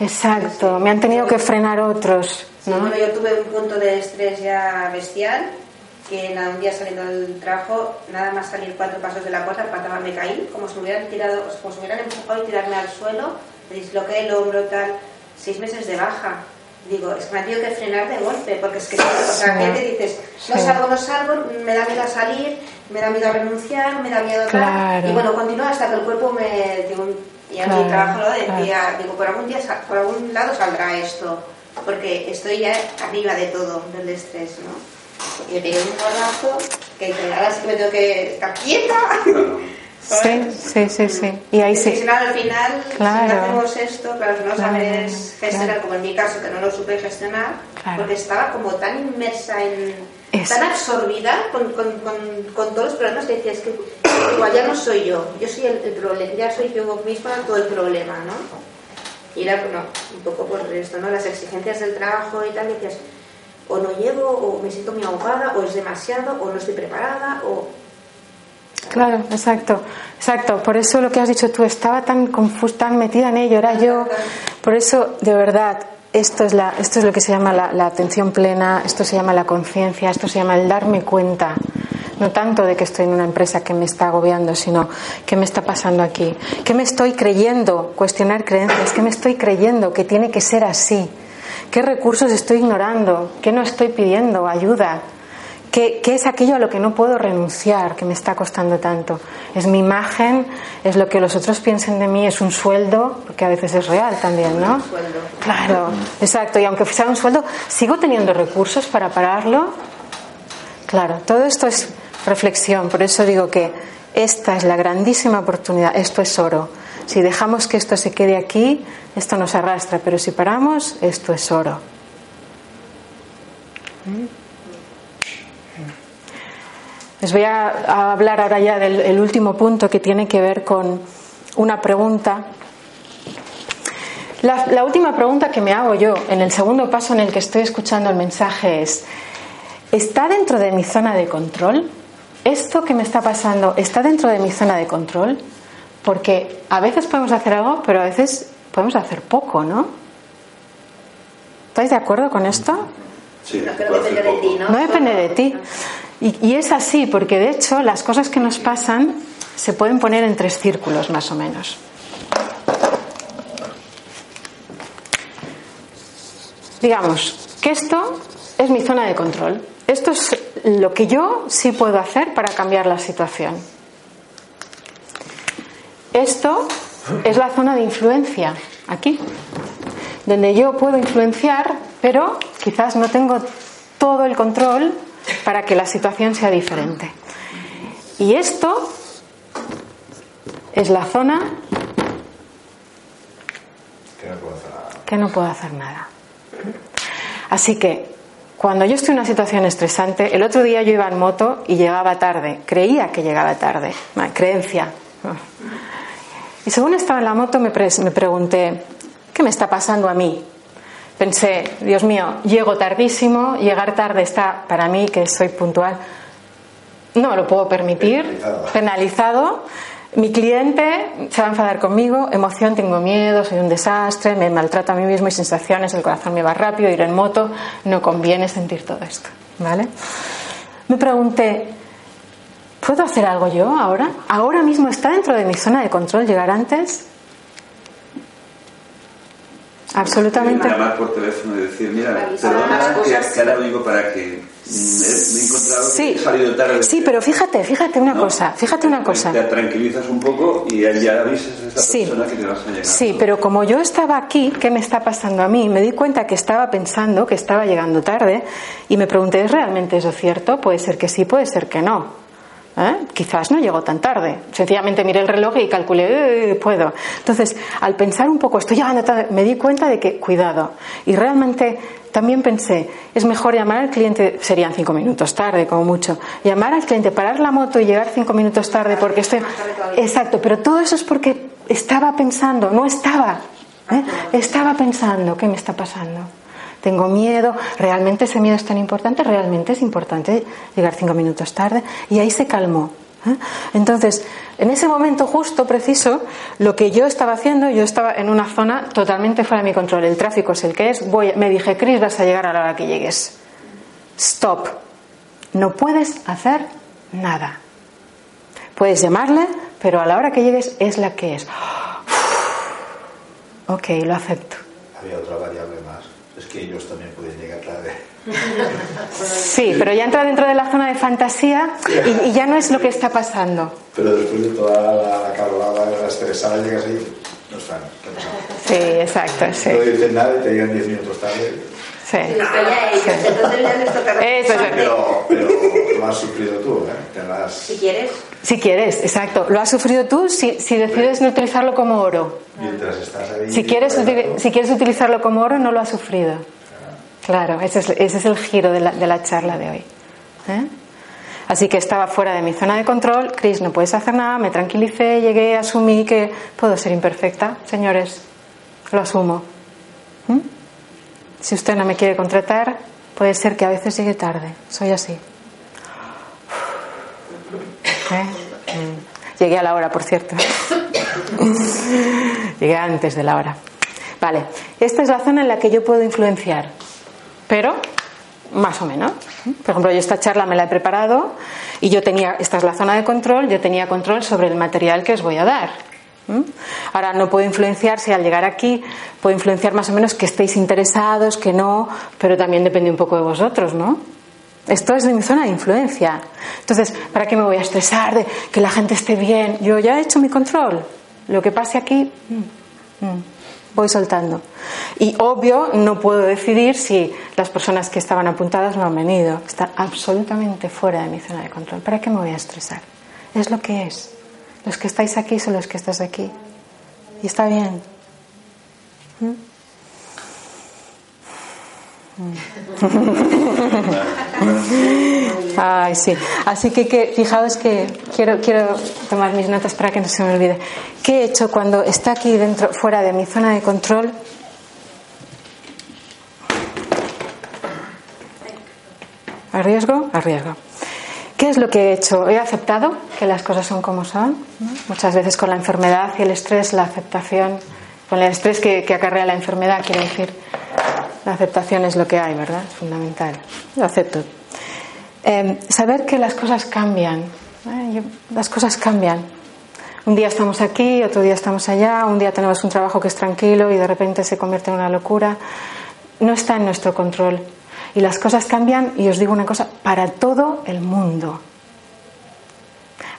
S2: exacto. Me han tenido que frenar otros.
S5: ¿no? bueno, yo tuve un punto de estrés ya bestial que un día saliendo del trabajo, nada más salir cuatro pasos de la puerta, me caí, como si me hubieran tirado, como si me hubieran empujado y tirarme al suelo, disloqué el hombro, tal, seis meses de baja. Digo, es que me ha tenido que frenar de golpe, porque es que, o sea, que te dices, no salgo, no salgo, me da miedo a salir, me da miedo a renunciar, me da miedo a tal. Y bueno, continúa hasta que el cuerpo me. Digo, y a mi trabajo lo decía, digo, por algún, día, por algún lado saldrá esto, porque estoy ya arriba de todo, del estrés, ¿no? Y me un porrazo que ahora sí que me tengo que estar quieta. (laughs)
S2: Sí, sí, sí, sí. Y ahí sí.
S5: Claro, al final, claro. si no hacemos esto, claro, si no sabes gestionar, como en mi caso, que no lo supe gestionar, porque estaba como tan inmersa en. tan absorbida con, con, con, todos los problemas que decías que igual ya no soy yo, yo soy el, problema, ya soy yo misma todo el problema, ¿no? Y era, bueno, un poco por esto, ¿no? Las exigencias del trabajo y tal, decías, o no llego, o me siento muy ahogada, o es demasiado, o no estoy preparada, o
S2: Claro, exacto, exacto. Por eso lo que has dicho tú, estaba tan confusa, tan metida en ello, era yo. Por eso, de verdad, esto es, la, esto es lo que se llama la, atención plena, esto se llama la conciencia, esto se llama el darme cuenta. No tanto de que estoy en una empresa que me está agobiando, sino qué me está pasando aquí. ¿Qué me estoy creyendo? Cuestionar creencias. ¿Qué me estoy creyendo que tiene que ser así? ¿Qué recursos estoy ignorando? ¿Qué no estoy pidiendo? Ayuda. ¿Qué, es aquello a lo que no puedo renunciar, que me está costando tanto? ¿Es mi imagen? ¿Es lo que los otros piensen de mí? ¿Es un sueldo? Porque a veces es real también, ¿no? Un sueldo. Claro, exacto. Y aunque sea un sueldo, ¿sigo teniendo recursos para pararlo? Claro, todo esto es reflexión. Por eso digo que esta es la grandísima oportunidad. Esto es oro. Si dejamos que esto se quede aquí, esto nos arrastra. Pero si paramos, esto es oro. ¿Mm? Les voy a, hablar ahora ya del último punto que tiene que ver con una pregunta. La, última pregunta que me hago yo en el segundo paso en el que estoy escuchando el mensaje es, ¿está dentro de mi zona de control? ¿Esto que me está pasando está dentro de mi zona de control? Porque a veces podemos hacer algo, pero a veces podemos hacer poco, ¿no? ¿Estáis de acuerdo con esto?
S3: Sí,
S5: no, depende de ti, ¿no?
S2: No depende de ti. Y, es así, porque de hecho las cosas que nos pasan se pueden poner en tres círculos más o menos. Digamos que esto es mi zona de control. Esto es lo que yo sí puedo hacer para cambiar la situación. Esto es la zona de influencia, aquí, donde yo puedo influenciar, pero quizás no tengo todo el control para que la situación sea diferente. Y esto es la zona que no puedo hacer nada. Así que cuando yo estoy en una situación estresante, el otro día yo iba en moto y llegaba tarde, creía que llegaba tarde, creencia. Y según estaba en la moto me, me pregunté, ¿qué me está pasando a mí? Pensé, Dios mío, llego tardísimo, llegar tarde está para mí, que soy puntual, no lo puedo permitir, penalizado. Mi cliente se va a enfadar conmigo, emoción, tengo miedo, soy un desastre, me maltrato a mí mismo y sensaciones, el corazón me va rápido, ir en moto, no conviene sentir todo esto, ¿vale? Me pregunté, ¿puedo hacer algo yo ahora? ¿Ahora mismo está dentro de mi zona de control llegar antes? Absolutamente.
S3: Llamar por teléfono y decir, mira, perdona que, que ahora vengo para que me he encontrado
S2: sí.
S3: he salido tarde.
S2: Sí, pero fíjate, fíjate una cosa, fíjate una cosa.
S3: Te tranquilizas un poco y ya avisas a esa persona que te vas a llegar.
S2: Sí, pero como yo estaba aquí, ¿qué me está pasando a mí? Me di cuenta que estaba pensando que estaba llegando tarde y me pregunté, ¿es realmente eso cierto? Puede ser que sí, puede ser que no. ¿Eh? Quizás no llegó tan tarde. Sencillamente miré el reloj y calculé, eh, puedo. Entonces, al pensar un poco, estoy llegando tarde, me di cuenta de que, cuidado. Y realmente también pensé, es mejor llamar al cliente, serían cinco minutos tarde, como mucho. Llamar al cliente, parar la moto y llegar cinco minutos tarde porque estoy. Exacto, pero todo eso es porque estaba pensando, no estaba. ¿eh? Estaba pensando, ¿qué me está pasando? Tengo miedo, realmente ese miedo es tan importante, realmente es importante llegar cinco minutos tarde. Y ahí se calmó. ¿eh? Entonces, en ese momento justo, preciso, lo que yo estaba haciendo, yo estaba en una zona totalmente fuera de mi control. El tráfico es el que es. Voy, me dije, Chris, vas a llegar a la hora que llegues. Stop. No puedes hacer nada. Puedes llamarle, pero a la hora que llegues es la que es. Ok, lo acepto.
S7: Había otra variable más que ellos también pueden llegar tarde.
S2: Sí, pero ya entra dentro de la zona de fantasía y, ya no es lo que está pasando.
S7: Pero después de toda la, la carolada, la estresada, llegas ahí, no están. ¿Qué ha pasado?
S2: Sí, exacto. Sí.
S7: No dicen nada y te llegan 10 minutos tarde.
S2: Sí.
S5: Eso
S2: es.
S7: Pero, pero (laughs) lo has sufrido tú, ¿eh? Te las...
S5: Si quieres.
S2: Si quieres, exacto. Lo has sufrido tú si, si decides no utilizarlo como oro.
S7: Mientras estás ahí.
S2: Si quieres, si quieres utilizarlo como oro, no lo has sufrido. Claro, ese es, ese es el giro de la, de la charla de hoy. ¿eh? Así que estaba fuera de mi zona de control. Chris, no puedes hacer nada. Me tranquilicé, llegué, asumí que puedo ser imperfecta. Señores, lo asumo. ¿Mm? Si usted no me quiere contratar, puede ser que a veces llegue tarde. Soy así. (laughs) ¿Eh? Mm. Llegué a la hora, por cierto. (laughs) Llegué antes de la hora. Vale, esta es la zona en la que yo puedo influenciar, pero más o menos. Por ejemplo, yo esta charla me la he preparado y yo tenía, esta es la zona de control, yo tenía control sobre el material que os voy a dar. Ahora no puedo influenciar si al llegar aquí puedo influenciar más o menos que estéis interesados, que no, pero también depende un poco de vosotros, ¿no? Esto es de mi zona de influencia. Entonces, ¿para qué me voy a estresar de que la gente esté bien? Yo ya he hecho mi control. Lo que pase aquí, mm, mm, voy soltando. Y obvio, no puedo decidir si las personas que estaban apuntadas no han venido. Está absolutamente fuera de mi zona de control. ¿Para qué me voy a estresar? Es lo que es. Los que estáis aquí son los que estás aquí. Y está bien. ¿Mm? (laughs) Ay, sí. Así que, que, fijaos que quiero, quiero tomar mis notas para que no se me olvide. ¿Qué he hecho cuando está aquí dentro, fuera de mi zona de control? ¿Arriesgo? Arriesgo. ¿Qué es lo que he hecho? He aceptado que las cosas son como son. Muchas veces con la enfermedad y el estrés, la aceptación, con el estrés que, acarrea la enfermedad, quiero decir, la aceptación es lo que hay, ¿verdad? Es fundamental. Lo acepto. Em, saber que las cosas cambian. ¿eh? las cosas cambian. Un día estamos aquí, otro día estamos allá, un día tenemos un trabajo que es tranquilo y de repente se convierte en una locura. No está en nuestro control. Y las cosas cambian, y os digo una cosa, para todo el mundo.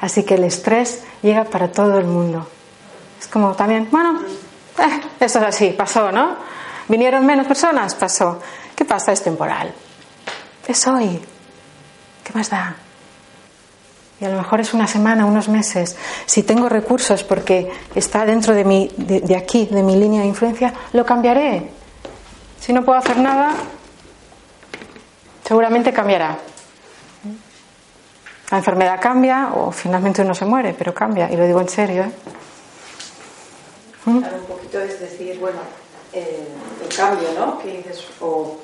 S2: Así que el estrés llega para todo el mundo. Es como también, bueno, eh, esto es así, pasó, ¿no? ¿Vinieron menos personas? Pasó. ¿Qué pasa? Es temporal. Es hoy. ¿Qué más da? Y a lo mejor es una semana, unos meses. Si tengo recursos porque está dentro de, mi, de aquí, de mi línea de influencia, lo cambiaré. Si no puedo hacer nada, seguramente cambiará. La enfermedad cambia o finalmente uno se muere, pero cambia, y lo digo en serio. ¿eh?
S4: Un poquito es decir, bueno, eh, el cambio, ¿no? Que dices, o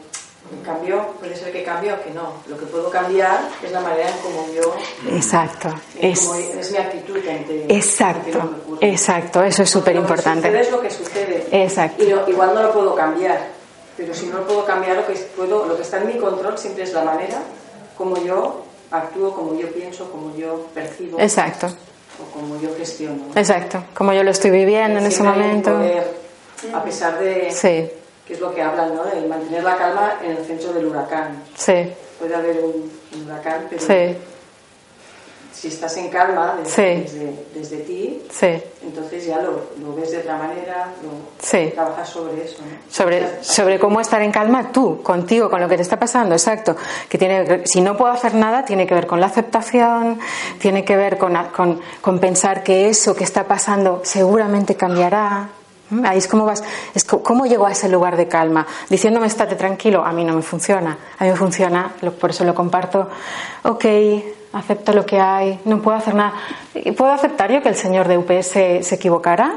S4: el cambio, puede ser que cambie o que no. Lo que puedo cambiar es la manera en como yo.
S2: Exacto.
S4: Es, es mi actitud ante.
S2: Exacto. exacto, eso es súper importante.
S4: Lo que es lo que sucede.
S2: Exacto.
S4: Y igual no lo puedo cambiar pero si no puedo cambiar, lo que, puedo, lo que está en mi control siempre es la manera como yo actúo, como yo pienso, como yo percibo.
S2: Exacto.
S4: O como yo gestiono.
S2: Exacto, como yo lo estoy viviendo en ese momento.
S4: a pesar de,
S2: sí.
S4: que es lo que hablan, ¿no? De mantener la calma en el centro del huracán.
S2: Sí.
S4: Puede haber un, huracán, pero
S2: sí.
S4: Si estás en calma desde, desde, ti,
S2: sí.
S4: entonces ya lo, lo, ves de otra manera,
S2: lo,
S4: trabajas sobre eso.
S2: Sobre, sobre cómo estar en calma tú, contigo, con lo que te está pasando, exacto. Que tiene, si no puedo hacer nada, tiene que ver con la aceptación, tiene que ver con, con, con pensar que eso que está pasando seguramente cambiará ¿Mm? Ahí es como vas, es cómo llego a ese lugar de calma, diciéndome estate tranquilo, a mí no me funciona, a mí me funciona, por eso lo comparto. Ok, acepto lo que hay, no puedo hacer nada. ¿Puedo aceptar yo que el señor de UPS se equivocara?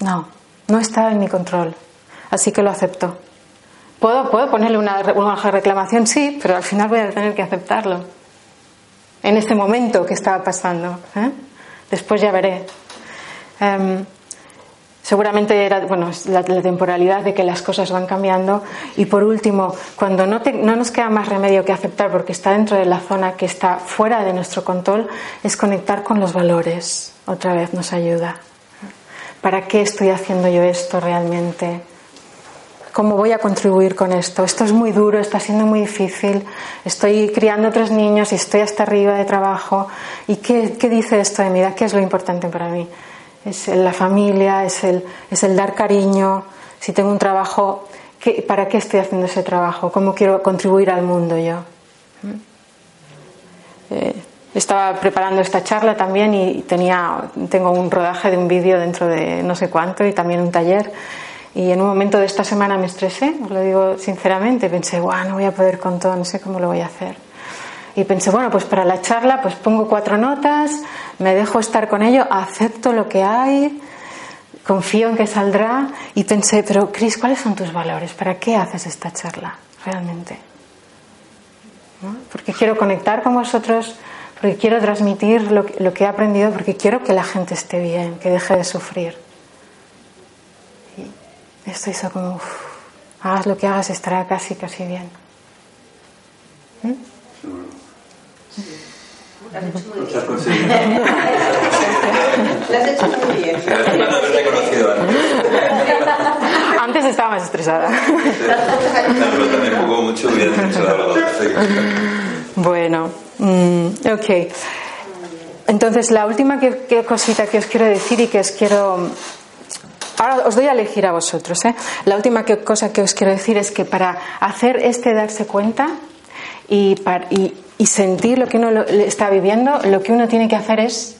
S2: No, no está en mi control, así que lo acepto. ¿Puedo, ¿puedo ponerle una, una reclamación? Sí, pero al final voy a tener que aceptarlo. En este momento que estaba pasando. ¿eh? Después ya veré. Em, Seguramente era bueno, la, temporalidad de que las cosas van cambiando. Y por último, cuando no, no, nos queda más remedio que aceptar porque está dentro de la zona que está fuera de nuestro control, es conectar con los valores. Otra vez nos ayuda. ¿Para qué estoy haciendo yo esto realmente? ¿Cómo voy a contribuir con esto? Esto es muy duro, está siendo muy difícil. Estoy criando otros niños y estoy hasta arriba de trabajo. ¿Y qué, qué dice esto de mi vida? ¿Qué es lo importante para mí? Es la familia, es el, es el dar cariño. Si tengo un trabajo, ¿qué, ¿para qué estoy haciendo ese trabajo? ¿Cómo quiero contribuir al mundo yo? ¿Mm? Eh, estaba preparando esta charla también y tenía, tengo un rodaje de un vídeo dentro de no sé cuánto y también un taller. Y en un momento de esta semana me estresé, os lo digo sinceramente, pensé, guau, no voy a poder con todo, no sé cómo lo voy a hacer. Y pensé, bueno, pues para la charla pues pongo cuatro notas, me dejo estar con ello, acepto lo que hay, confío en que saldrá y pensé, pero Cris, ¿cuáles son tus valores? ¿Para qué haces esta charla realmente? Porque quiero conectar con vosotros, porque quiero transmitir lo, lo, que he aprendido, porque quiero que la gente esté bien, que deje de sufrir. Y esto hizo como, hagas lo que hagas, estará casi, casi bien. ¿Mm?
S5: Lo has (laughs) hecho muy bien.
S4: Lo has hecho muy bien.
S3: haberte conocido antes.
S2: Antes estaba más estresada.
S3: pero también jugó mucho, hubiera hecho algo
S2: Bueno, mm, ok. Entonces, la última que, cosita que os quiero decir y que os quiero Ahora os doy a elegir a vosotros. ¿eh? La última cosa que os quiero decir es que para hacer este darse cuenta y, para, y, y sentir lo que uno está viviendo, lo que uno tiene que hacer es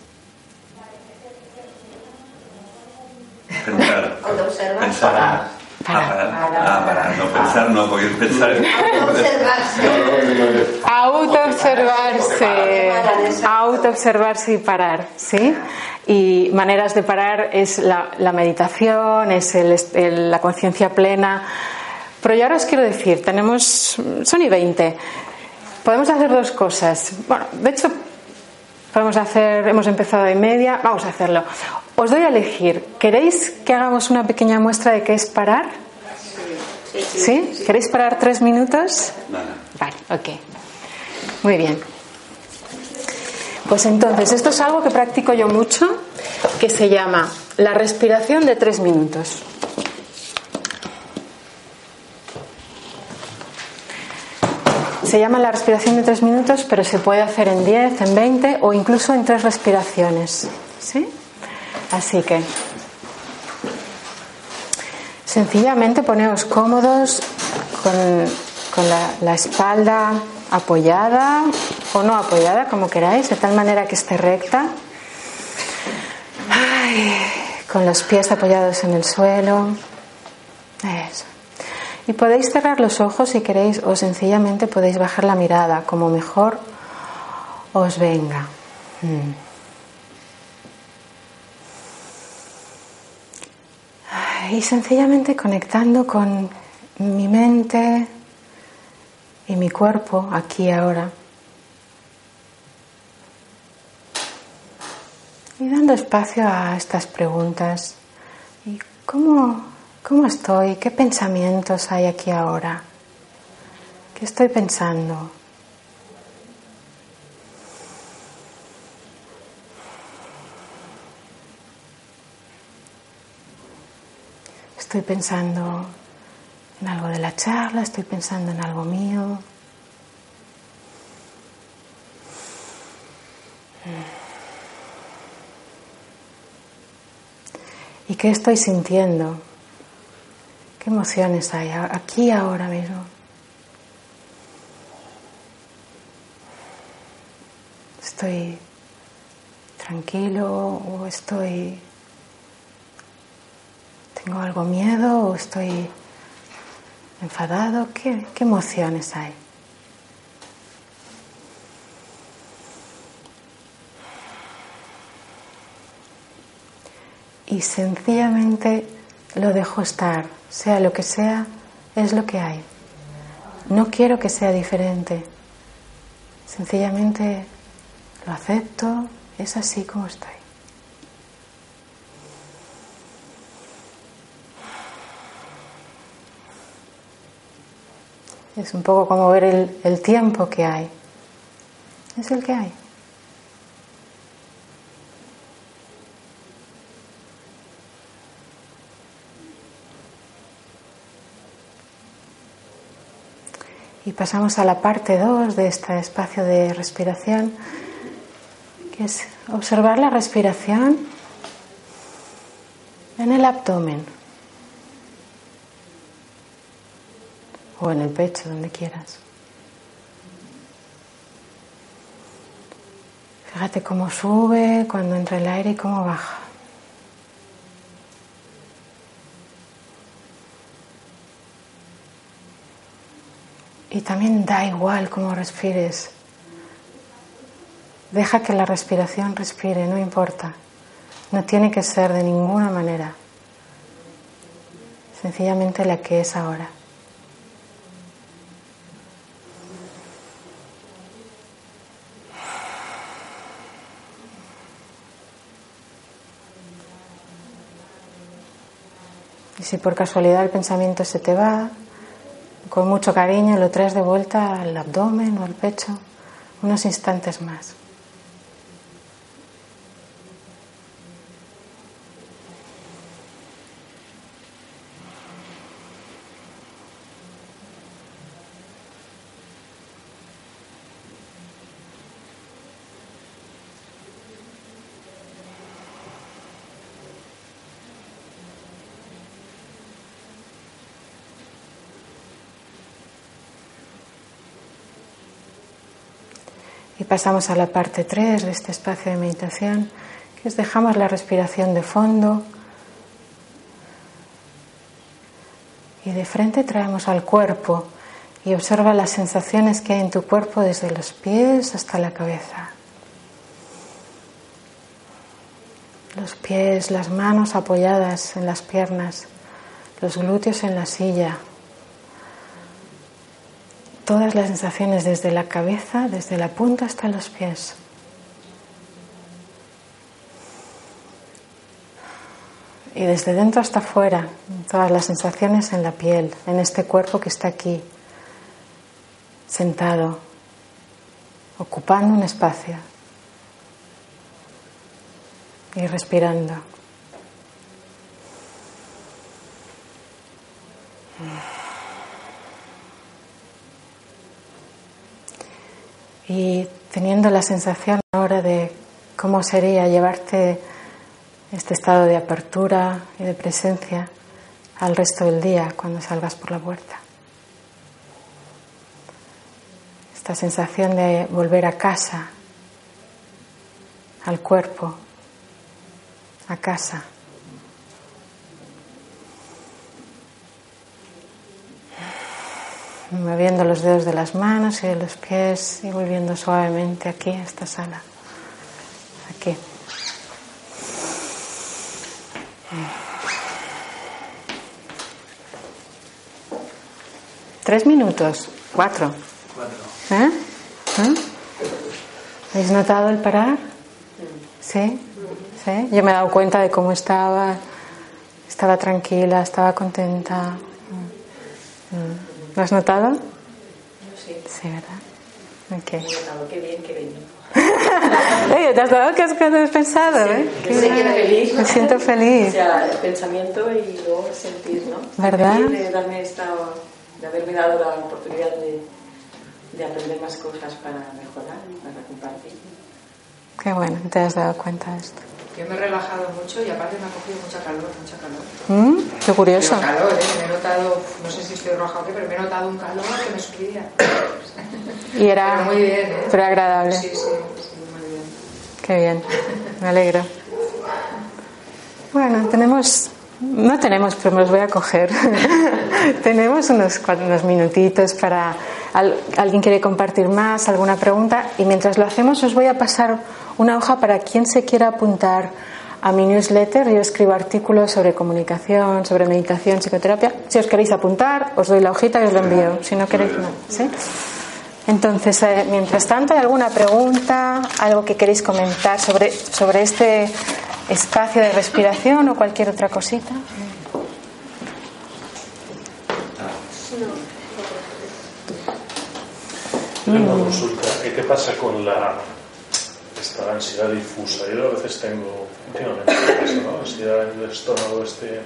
S3: pensar, pensar.
S5: Parar.
S3: Ah, parar. No pensar, no, porque pensar.
S2: Autoobservarse. Autoobservarse y parar, ¿sí? Y maneras de parar es la, la meditación, es el, la conciencia plena. Pero yo ahora os quiero decir, tenemos, son y 20 podemos hacer dos cosas. Bueno, de hecho, podemos hacer, hemos empezado y media, vamos a hacerlo. Os doy a elegir, ¿queréis que hagamos una pequeña muestra de qué es parar? Sí. ¿Queréis parar tres minutos? Vale, ok. Muy bien. Pues entonces, esto es algo que practico yo mucho, que se llama la respiración de tres minutos. Se llama la respiración de tres minutos, pero se puede hacer en 10, en 20 o incluso en tres respiraciones. ¿Sí? Así que sencillamente poneos cómodos con, la, espalda apoyada o no apoyada, como queráis, de tal manera que esté recta. con los pies apoyados en el suelo. Eso. Y podéis cerrar los ojos si queréis o sencillamente podéis bajar la mirada como mejor os venga. Mm. Y sencillamente conectando con mi mente y mi cuerpo aquí ahora. Y dando espacio a estas preguntas. ¿Y cómo ¿Cómo estoy? ¿Qué pensamientos hay aquí ahora? ¿Qué estoy pensando? Estoy pensando en algo de la charla, estoy pensando en algo mío. ¿Y qué estoy sintiendo? ¿Qué emociones hay aquí ahora mismo? ¿Estoy tranquilo o estoy... ¿Tengo algo miedo o estoy enfadado? ¿Qué, qué emociones hay? y sencillamente lo dejo estar, sea lo que sea, es lo que hay. No quiero que sea diferente, sencillamente lo acepto, es así como estoy. Es un poco como ver el, el tiempo que hay. Es el que hay. Y pasamos a la parte 2 de este espacio de respiración, que es observar la respiración en el abdomen o en el pecho, donde quieras. Fíjate cómo sube cuando entra el aire y cómo baja. Y también da igual cómo respires. Deja que la respiración respire, no importa. No tiene que ser de ninguna manera. Sencillamente la que es ahora. Y si por casualidad el pensamiento se te va, con mucho cariño lo traes de vuelta al abdomen o al pecho unos instantes más. Pasamos a la parte 3 de este espacio de meditación, que es dejamos la respiración de fondo y de frente traemos al cuerpo y observa las sensaciones que hay en tu cuerpo desde los pies hasta la cabeza. Los pies, las manos apoyadas en las piernas, los glúteos en la silla, todas las sensaciones desde la cabeza, desde la punta hasta los pies. Y desde dentro hasta afuera, todas las sensaciones en la piel, en este cuerpo que está aquí, sentado, ocupando un espacio y respirando. Y teniendo la sensación ahora de cómo sería llevarte este estado de apertura y de presencia al resto del día cuando salgas por la puerta. Esta sensación de volver a casa, al cuerpo, a casa. Moviendo los dedos de las manos y de los pies y volviendo suavemente aquí a esta sala. Aquí. Tres minutos, cuatro.
S3: Cuatro.
S2: ¿Eh? ¿Eh? ¿Habéis notado el parar? ¿Sí? ¿Sí? Yo me he dado cuenta de cómo estaba. Estaba tranquila, estaba contenta. Mm. ¿Lo has notado?
S4: sí.
S2: Sí, ¿verdad? Ok.
S4: Notado, qué bien que venimos. (laughs)
S2: ¿Te has dado que has pensado? ¿eh?
S4: feliz.
S2: Me siento feliz.
S4: O sea, el pensamiento y luego sentir, ¿no?
S2: ¿Verdad?
S4: de, darme esta, de haberme dado la oportunidad de, de aprender más cosas para mejorar, para compartir.
S2: Qué bueno, te has dado cuenta de esto.
S8: Yo me he relajado mucho y aparte me ha cogido mucha calor, mucha calor.
S2: ¿Mm? Qué curioso.
S8: Pero calor, ¿eh? Me he notado, no sé si estoy roja o qué, pero me he notado un calor que me subía.
S2: Y era
S8: pero muy bien, ¿eh?
S2: Pero agradable.
S8: Sí, sí, sí, muy bien.
S2: Qué bien, me alegro. Bueno, tenemos, no tenemos, pero me los voy a coger. (laughs) tenemos unos, unos minutitos para, alguien quiere compartir más, alguna pregunta, y mientras lo hacemos os voy a pasar una hoja para quien se quiera apuntar a mi newsletter. Yo escribo artículos sobre comunicación, sobre meditación, psicoterapia. Si os queréis apuntar, os doy la hojita y os lo envío. Si no queréis, no. ¿sí? Entonces, eh, mientras tanto, ¿hay alguna pregunta, algo que queréis comentar sobre, sobre este espacio de respiración o cualquier otra cosita?
S6: Tengo una consulta. ¿Qué pasa con la esta ansiedad difusa. Yo a veces tengo, últimamente, eso, ¿no? ansiedad en el estómago, este,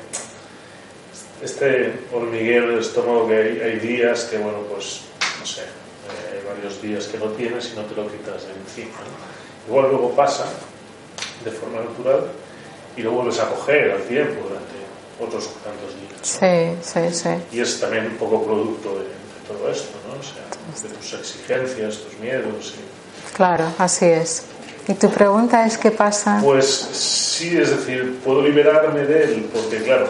S6: este hormigueo del estómago que hay, días que, bueno, pues, no sé, hay eh, varios días que lo tienes y no te lo quitas de encima. Igual luego pasa de forma natural y lo vuelves a coger al tiempo durante otros tantos días.
S2: Sí, sí, sí.
S6: Y es también un poco producto de, todo esto, ¿no? O sea, de tus exigencias, tus miedos.
S2: Claro, así es. ¿Y tu pregunta es qué pasa?
S6: Pues sí, es decir, puedo liberarme de él, porque claro,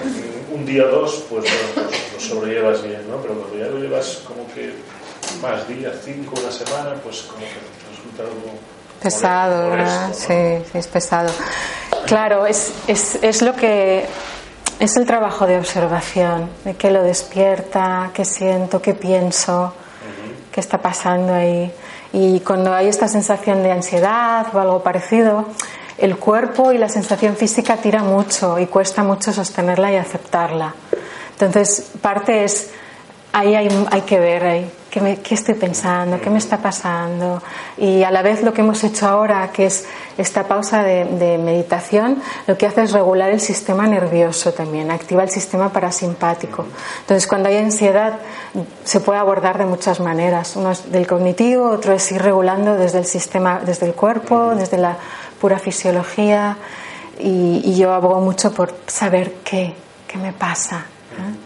S6: un día o dos, pues, bueno, pues lo sobrellevas bien, ¿no? Pero cuando ya lo llevas como que más días, cinco, una semana, pues como que resulta algo
S2: pesado, ¿verdad? Sí, sí, es pesado. Claro, es, es, es lo que es el trabajo de observación, de qué lo despierta, qué siento, qué pienso, qué está pasando ahí. Y cuando hay esta sensación de ansiedad o algo parecido, el cuerpo y la sensación física tira mucho y cuesta mucho sostenerla y aceptarla. Entonces, parte es, ahí hay, que ver, ahí ¿Qué, estoy pensando? ¿Qué me está pasando? Y a la vez lo que hemos hecho ahora, que es esta pausa de, meditación, lo que hace es regular el sistema nervioso también, activa el sistema parasimpático. Entonces, cuando hay ansiedad, se puede abordar de muchas maneras. Uno es del cognitivo, otro es ir regulando desde el sistema, desde el cuerpo, desde la pura fisiología. Y, yo abogo mucho por saber qué, qué me pasa. ¿eh?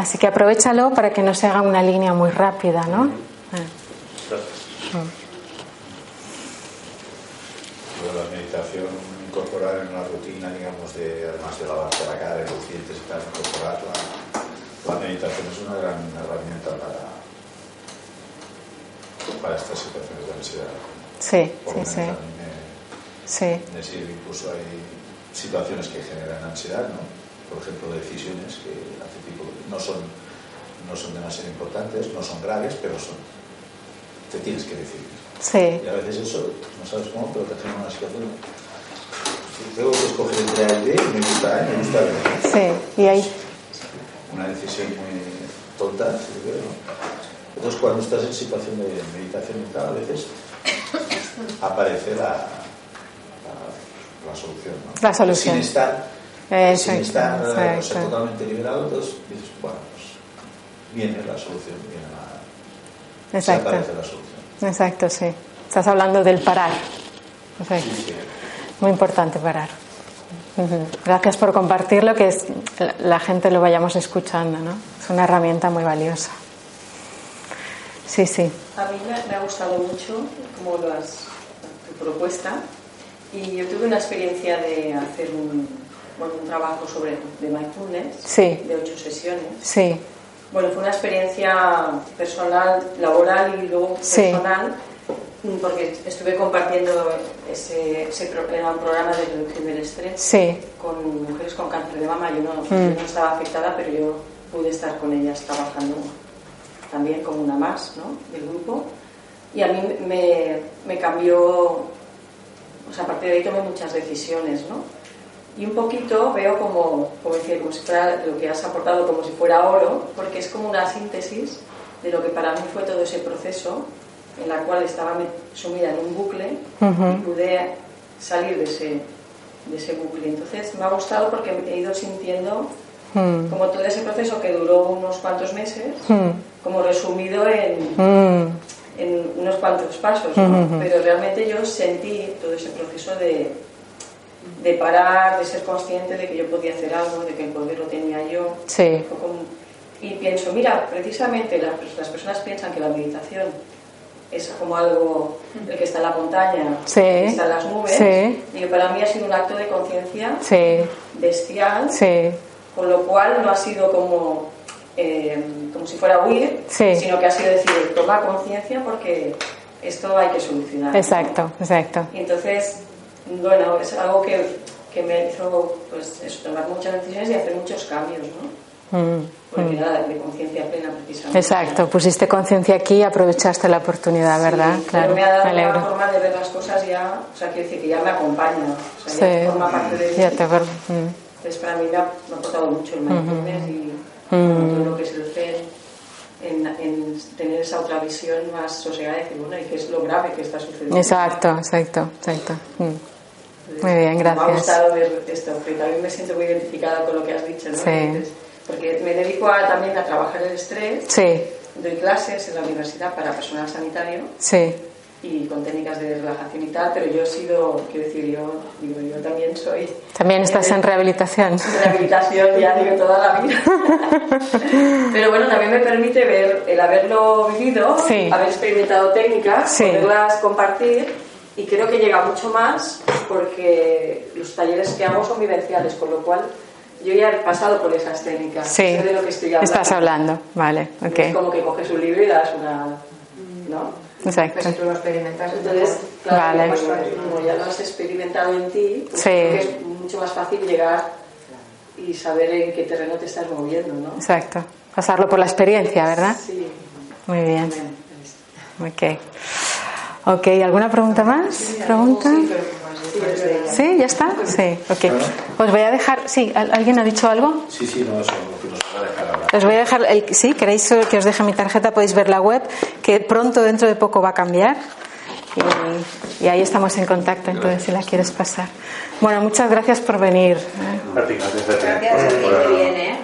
S2: Así que aprovechalo para que no se haga una línea muy rápida, ¿no?
S7: La meditación, incorporar en una rutina, digamos, de, además de lavarse la cara, los dientes y tal, incorporar la, meditación es una gran herramienta para, para estas situaciones de ansiedad.
S2: Sí, sí, sí.
S7: sí. decir, incluso hay situaciones que generan ansiedad, ¿no? por ejemplo, decisiones que hace no son, no son demasiado importantes, no son graves, pero son, te tienes que decidir.
S2: Sí.
S7: Y a veces eso, no sabes cómo, pero te hace una situación. Tengo que escoger entre A y B, me gusta A y me gusta B.
S2: Sí, y ahí.
S7: Una decisión muy tonta, Entonces, cuando estás en situación de meditación y tal, a veces aparece la, la, solución. ¿no?
S2: La solución.
S7: Sin estar sin estar eh, totalmente liberado, entonces dices, bueno, pues viene la solución, viene la,
S2: Exacto.
S7: aparece la solución.
S2: Exacto, sí. Estás hablando del parar. Muy importante parar. Gracias por compartirlo, que es, la gente lo vayamos escuchando, ¿no? Es una herramienta muy valiosa. Sí, sí.
S4: A mí me, ha gustado mucho como lo has, tu propuesta y yo tuve una experiencia de hacer un, bueno, un trabajo sobre de mindfulness de ocho sesiones.
S2: Sí.
S4: Bueno, fue una experiencia personal, laboral y luego personal, porque estuve compartiendo ese, ese programa de reducción del estrés con mujeres con cáncer de mama. Yo no, mm. no estaba afectada, pero yo pude estar con ellas trabajando también como una más ¿no? del grupo. Y a mí me, me cambió, o sea, a partir de ahí tomé muchas decisiones, ¿no? Y un poquito veo como, como decir, como si fuera lo que has aportado como si fuera oro, porque es como una síntesis de lo que para mí fue todo ese proceso en la cual estaba sumida en un bucle y pude salir de ese, de ese bucle. Entonces me ha gustado porque he ido sintiendo hmm. como todo ese proceso que duró unos cuantos meses, hmm. como resumido en, hmm. en unos cuantos pasos, pero realmente yo sentí todo ese proceso de, de parar, de ser consciente de que yo podía hacer algo, de que el poder lo tenía yo.
S2: Sí.
S4: Y pienso, mira, precisamente las, las personas piensan que la meditación es como algo, el que está en la montaña,
S2: sí,
S4: está en las nubes.
S2: Sí.
S4: Y para mí ha sido un acto de conciencia
S2: sí.
S4: bestial,
S2: sí.
S4: con lo cual no ha sido como, eh, como si fuera huir, sino que ha sido decir, toma conciencia porque esto hay que solucionar.
S2: Exacto, exacto.
S4: Y entonces, bueno, es algo que, que me hizo pues, eso, tomar muchas decisiones y hacer muchos cambios, ¿no? Mm. Porque mm. nada, de conciencia plena precisamente.
S2: Exacto, pusiste conciencia aquí y aprovechaste la oportunidad, ¿verdad?
S4: claro. Pero me ha dado me una forma de ver las cosas ya, o sea, quiero decir que ya me acompaña, o sea, ya forma parte de
S2: ya te.
S4: Mm. Entonces, para mí me ha, me ha aportado mucho el mindfulness y todo lo que es el Zen, en, en, tener esa otra visión más sosegada y decir, bueno, ¿y qué es lo grave que está sucediendo?
S2: Exacto, exacto, exacto. Muy bien, gracias.
S4: Me ha gustado ver esto, porque también me siento muy identificada con lo que has dicho, ¿no?
S2: Sí
S4: porque me dedico a, también a trabajar el estrés.
S2: Sí.
S4: Doy clases en la universidad para personal sanitario.
S2: Sí.
S4: Y con técnicas de relajación y tal, pero yo he sido, quiero decir, yo, digo, yo también soy.
S2: También estás en rehabilitación.
S4: Rehabilitación, ya digo, toda la vida. (laughs) pero bueno, también me permite ver el haberlo vivido, haber experimentado técnicas, poderlas compartir y creo que llega mucho más porque los talleres que hago son vivenciales, con lo cual yo ya he pasado por esas técnicas.
S2: Sí.
S4: Sé de lo que estoy hablando.
S2: Estás hablando, vale, ok.
S4: Es como que coges un libro y das una. ¿No?
S2: Exacto.
S8: Pues tú lo experimentas.
S4: Entonces, claro,
S2: vale.
S4: como ya lo has experimentado en ti, pues
S2: sí.
S4: es mucho más fácil llegar y saber en qué terreno te estás moviendo, ¿no?
S2: Exacto. Pasarlo por la experiencia, ¿verdad?
S4: Sí.
S2: Muy bien. Ok. Ok, ¿alguna pregunta más? ¿Pregunta? Sí. ¿Ya está? Sí, ok. Os voy a dejar. Sí, ¿alguien ha dicho algo?
S7: Sí, sí, no, eso nos va a dejar ahora.
S2: Os voy a dejar. El, sí, queréis que os deje mi tarjeta, podéis ver la web, que pronto, dentro de poco, va a cambiar. Y, ahí estamos en contacto, entonces, si la quieres pasar. Bueno, muchas gracias por venir.
S7: Gracias,
S5: gracias, muy bien, ¿eh?